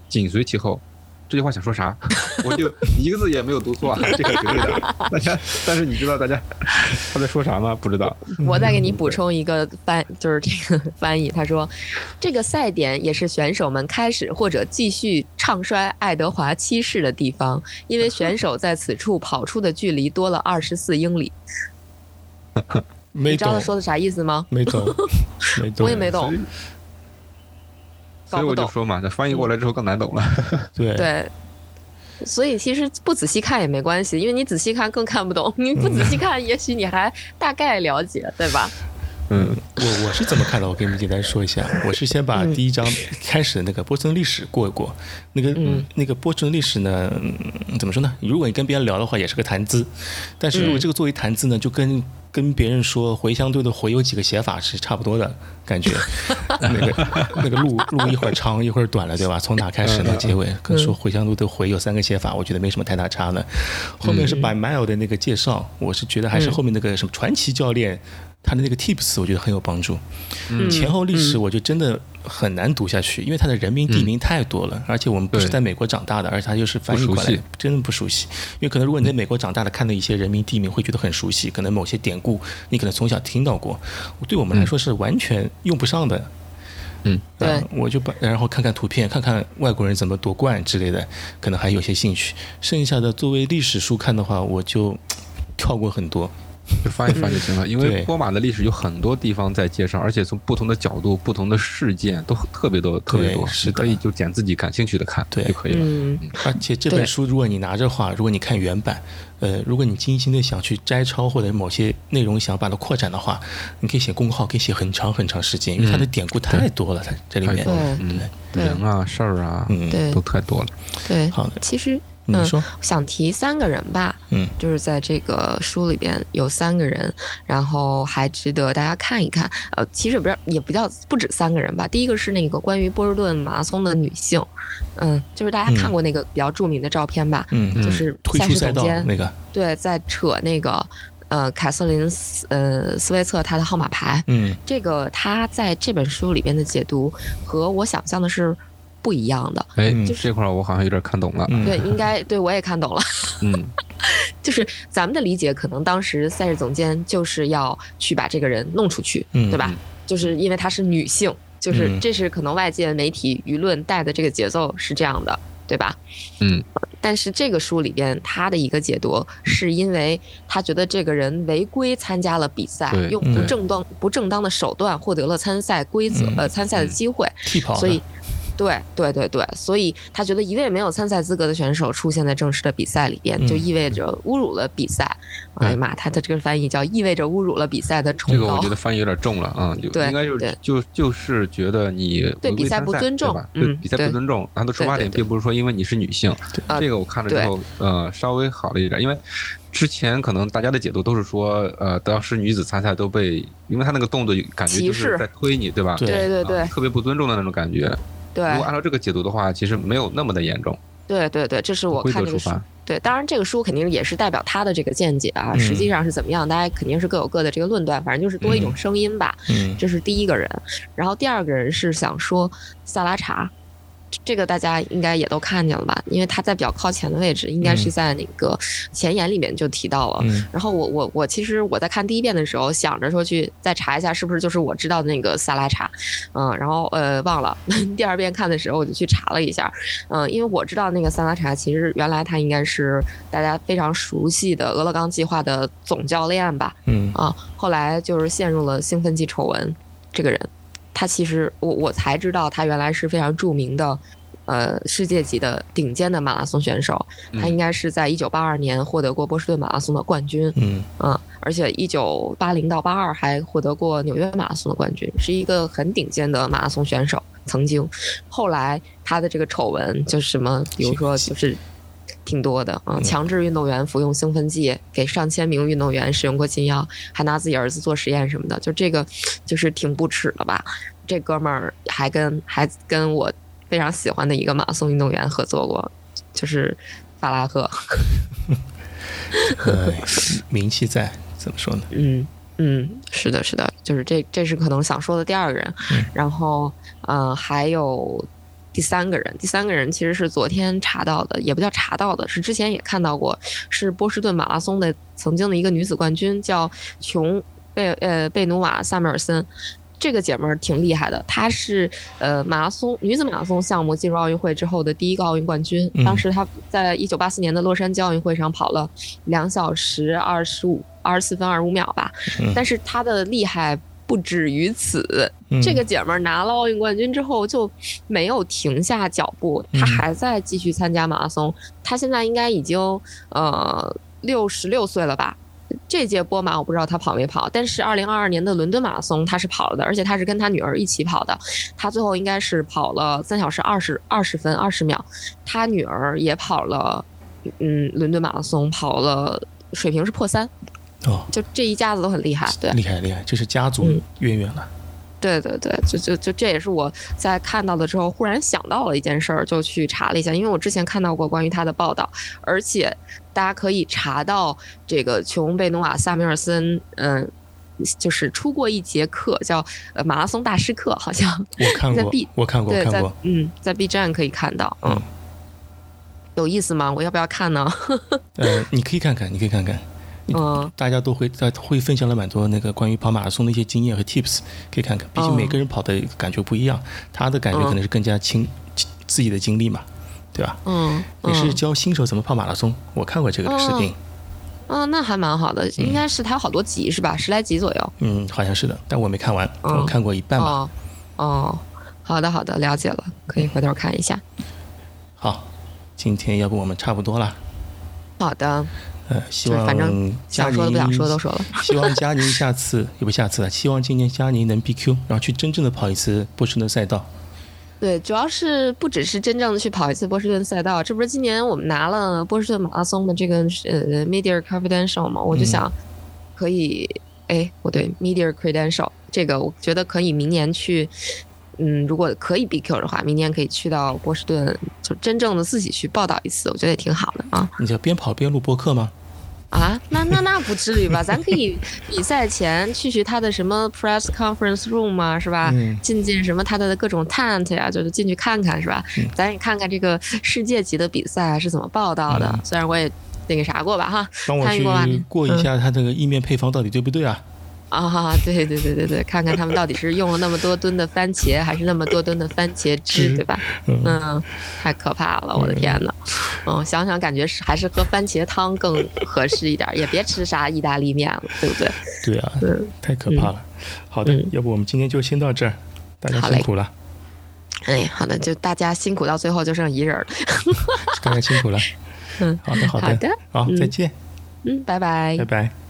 [SPEAKER 3] 紧随其后。这句话想说啥？我就一个字也没有读错啊，这个绝对的。大家，但是你知道大家他在说啥吗？不知道。
[SPEAKER 2] 我再给你补充一个翻，就是这个翻译。他说，这个赛点也是选手们开始或者继续唱衰爱德华七世的地方，因为选手在此处跑出的距离多了二十四英里。
[SPEAKER 1] 你
[SPEAKER 2] 知道他说的啥意思吗？
[SPEAKER 1] 没懂，没懂。
[SPEAKER 2] 我也没懂。
[SPEAKER 3] 所以我就说嘛，这翻译过来之后更难懂了。
[SPEAKER 1] 对
[SPEAKER 2] 对，所以其实不仔细看也没关系，因为你仔细看更看不懂。你不仔细看，也许你还大概了解，对吧？
[SPEAKER 1] 嗯，我我是怎么看的？我给你们简单说一下。我是先把第一章开始的那个波士顿历史过一过。那个那个波士顿历史呢，怎么说呢？如果你跟别人聊的话，也是个谈资。但是如果这个作为谈资呢，就跟跟别人说回乡队的回有几个写法是差不多的感觉。那个那个路路一会儿长一会儿短了，对吧？从哪开始呢？结尾跟说回乡队的回有三个写法，我觉得没什么太大差的。后面是 By Mile 的那个介绍，我是觉得还是后面那个什么传奇教练。他的那个 tips 我觉得很有帮助，前后历史我就真的很难读下去，因为他的人名地名太多了，而且我们不是在美国长大的，而且他又是翻译过来，真的不熟悉。因为可能如果你在美国长大的，看到一些人名地名会觉得很熟悉，可能某些典故你可能从小听到过，对我们来说是完全用不上的。
[SPEAKER 3] 嗯，
[SPEAKER 2] 对，
[SPEAKER 1] 我就把然后看看图片，看看外国人怎么夺冠之类的，可能还有些兴趣。剩下的作为历史书看的话，我就跳过很多。
[SPEAKER 3] 就翻一翻就行了，因为波马的历史有很多地方在介绍，而且从不同的角度、不同的事件都特别多、特别多，
[SPEAKER 1] 是
[SPEAKER 3] 可以就捡自己感兴趣的看就可以了。
[SPEAKER 2] 嗯，
[SPEAKER 1] 而且这本书如果你拿着话，如果你看原版，呃，如果你精心的想去摘抄或者某些内容想把它扩展的话，你可以写公号，可以写很长很长时间，因为它的典故太多了，它这里面，
[SPEAKER 3] 嗯，人啊、事儿啊，
[SPEAKER 1] 嗯，
[SPEAKER 3] 都太多了。
[SPEAKER 2] 对，
[SPEAKER 1] 好的，
[SPEAKER 2] 其实。
[SPEAKER 1] 你说
[SPEAKER 2] 想提三个人吧，
[SPEAKER 1] 嗯，
[SPEAKER 2] 就是在这个书里边有三个人，然后还值得大家看一看。呃，其实不是也不叫不止三个人吧。第一个是那个关于波士顿马拉松的女性，嗯，就是大家看过那个比较著名的照片吧，
[SPEAKER 1] 嗯，
[SPEAKER 2] 就是
[SPEAKER 1] 赛
[SPEAKER 2] 事总监
[SPEAKER 1] 那个，
[SPEAKER 2] 对，在扯那个呃凯瑟琳斯呃斯威策她的号码牌，
[SPEAKER 1] 嗯，
[SPEAKER 2] 这个她在这本书里边的解读和我想象的是。不一样的，
[SPEAKER 3] 哎，
[SPEAKER 2] 就是
[SPEAKER 3] 这块我好像有点看懂了。
[SPEAKER 2] 对，应该对我也看懂了。
[SPEAKER 3] 嗯，
[SPEAKER 2] 就是咱们的理解，可能当时赛事总监就是要去把这个人弄出去，对吧？就是因为她是女性，就是这是可能外界媒体舆论带的这个节奏是这样的，对吧？
[SPEAKER 3] 嗯。
[SPEAKER 2] 但是这个书里边，他的一个解读是因为他觉得这个人违规参加了比赛，用不正当不正当的手段获得了参赛规则呃参赛的机会，所以。对对对对，所以他觉得一位没有参赛资格的选手出现在正式的比赛里边，就意味着侮辱了比赛。哎呀妈，他的这个翻译叫意味着侮辱了比赛的崇
[SPEAKER 3] 高。这个我觉得翻译有点重了啊，就应该就是就就是觉得你
[SPEAKER 2] 对比赛不尊重，
[SPEAKER 3] 对比赛不尊重。他的出发点并不是说因为你是女性，这个我看了之后呃稍微好了一点，因为之前可能大家的解读都是说呃当时女子参赛都被，因为他那个动作感觉就是在推你，对吧？
[SPEAKER 2] 对对对，
[SPEAKER 3] 特别不尊重的那种感觉。
[SPEAKER 2] 对，
[SPEAKER 3] 如果按照这个解读的话，其实没有那么的严重。
[SPEAKER 2] 对对对，这是我看这个书。对，当然这个书肯定也是代表他的这个见解啊。实际上是怎么样，大家肯定是各有各的这个论断。反正就是多一种声音吧。
[SPEAKER 1] 嗯，
[SPEAKER 2] 这是第一个人。然后第二个人是想说萨拉查。这个大家应该也都看见了吧？因为他在比较靠前的位置，应该是在那个前言里面就提到了。然后我我我其实我在看第一遍的时候，想着说去再查一下是不是就是我知道的那个萨拉查，嗯，然后呃忘了。第二遍看的时候我就去查了一下，嗯，因为我知道那个萨拉查其实原来他应该是大家非常熟悉的俄勒冈计划的总教练吧，
[SPEAKER 1] 嗯
[SPEAKER 2] 啊，后来就是陷入了兴奋剂丑闻，这个人。他其实，我我才知道，他原来是非常著名的，呃，世界级的顶尖的马拉松选手。他应该是在一九八二年获得过波士顿马拉松的冠军，
[SPEAKER 1] 嗯，
[SPEAKER 2] 啊，而且一九八零到八二还获得过纽约马拉松的冠军，是一个很顶尖的马拉松选手。曾经，后来他的这个丑闻就是什么，比如说就是。挺多的啊！强制运动员服用兴奋剂，给上千名运动员使用过禁药，还拿自己儿子做实验什么的，就这个，就是挺不耻的吧？这哥们儿还跟还跟我非常喜欢的一个马拉松运动员合作过，就是法拉赫。
[SPEAKER 1] 呃，名气在，怎么说呢？
[SPEAKER 2] 嗯嗯，是的，是的，就是这，这是可能想说的第二个人。然后，呃，还有第三个人，第三个人其实是昨天查到的，也不叫查到的，是之前也看到过，是波士顿马拉松的曾经的一个女子冠军，叫琼贝呃贝努瓦萨米尔森。这个姐们儿挺厉害的，她是呃马拉松女子马拉松项目进入奥运会之后的第一个奥运冠军。当时她在一九八四年的洛杉矶奥运会上跑了两小时二十五二十四分二十五秒吧。但是她的厉害不止于此，这个姐们儿拿了奥运冠军之后就没有停下脚步，她还在继续参加马拉松。她现在应该已经呃六十六岁了吧。这届波马我不知道她跑没跑，但是二零二二年的伦敦马拉松她是跑了的，而且她是跟她女儿一起跑的，她最后应该是跑了三小时二十二十分二十秒，她女儿也跑了，嗯，伦敦马拉松跑了，水平是破三，
[SPEAKER 1] 哦，
[SPEAKER 2] 就这一家子都很厉害，对，
[SPEAKER 1] 厉害厉害，这是家族渊源了。
[SPEAKER 2] 对对对，就就就这也是我在看到的之后忽然想到了一件事儿，就去查了一下，因为我之前看到过关于他的报道，而且大家可以查到这个琼贝努瓦萨米尔森，嗯，就是出过一节课叫呃马拉松大师课，好像
[SPEAKER 1] 我看过，
[SPEAKER 2] 在 B
[SPEAKER 1] 我看过，
[SPEAKER 2] 对，在
[SPEAKER 1] 看过，
[SPEAKER 2] 嗯，在 B 站可以看到，嗯，有意思吗？我要不要看呢？
[SPEAKER 1] 呃，你可以看看，你可以看看。
[SPEAKER 2] 嗯，
[SPEAKER 1] 大家都会在会分享了蛮多那个关于跑马拉松的一些经验和 tips，可以看看。毕竟每个人跑的感觉不一样，他的感觉可能是更加亲自己的经历嘛，对吧？
[SPEAKER 2] 嗯，
[SPEAKER 1] 也是教新手怎么跑马拉松。我看过这个视频。
[SPEAKER 2] 嗯，那还蛮好的，应该是他有好多集是吧？十来集左右。
[SPEAKER 1] 嗯，好像是的，但我没看完，我看过一半吧。
[SPEAKER 2] 哦，好的好的，了解了，可以回头看一下。
[SPEAKER 1] 好，今天要不我们差不多了。
[SPEAKER 2] 好的。
[SPEAKER 1] 呃，希望
[SPEAKER 2] 反正想说的不想说都说了。
[SPEAKER 1] 希望佳宁下次也不下次了，希望今年佳宁能 BQ，然后去真正的跑一次波士顿赛道。
[SPEAKER 2] 对，主要是不只是真正的去跑一次波士顿赛道，这不是今年我们拿了波士顿马拉松的这个呃 Media Credential 吗？我就想可以，哎，不对，Media Credential 这个我觉得可以明年去。嗯，如果可以 BQ 的话，明年可以去到波士顿，就真正的自己去报道一次，我觉得也挺好的啊。
[SPEAKER 1] 你就边跑边录播客吗？
[SPEAKER 2] 啊，那那那不至于吧？咱可以 比赛前去去他的什么 press conference room 啊，是吧？进进什么他的各种 tent 呀，就是进去看看，是吧？咱也看看这个世界级的比赛是怎么报道的。虽然我也那个啥过吧，哈，
[SPEAKER 1] 帮我去过一下他这个意面配方到底对不对啊？
[SPEAKER 2] 啊，对对对对对，看看他们到底是用了那么多吨的番茄，还是那么多吨的番茄汁，对吧？嗯，太可怕了，我的天呐！嗯，想想感觉是还是喝番茄汤更合适一点，也别吃啥意大利面了，对不对？
[SPEAKER 1] 对啊，太可怕了。好的，要不我们今天就先到这儿，大家辛苦了。
[SPEAKER 2] 哎，好的，就大家辛苦到最后就剩一人了。
[SPEAKER 1] 大家辛苦了。嗯，好的，好的，
[SPEAKER 2] 好的，
[SPEAKER 1] 好，再见。
[SPEAKER 2] 嗯，拜拜，
[SPEAKER 1] 拜拜。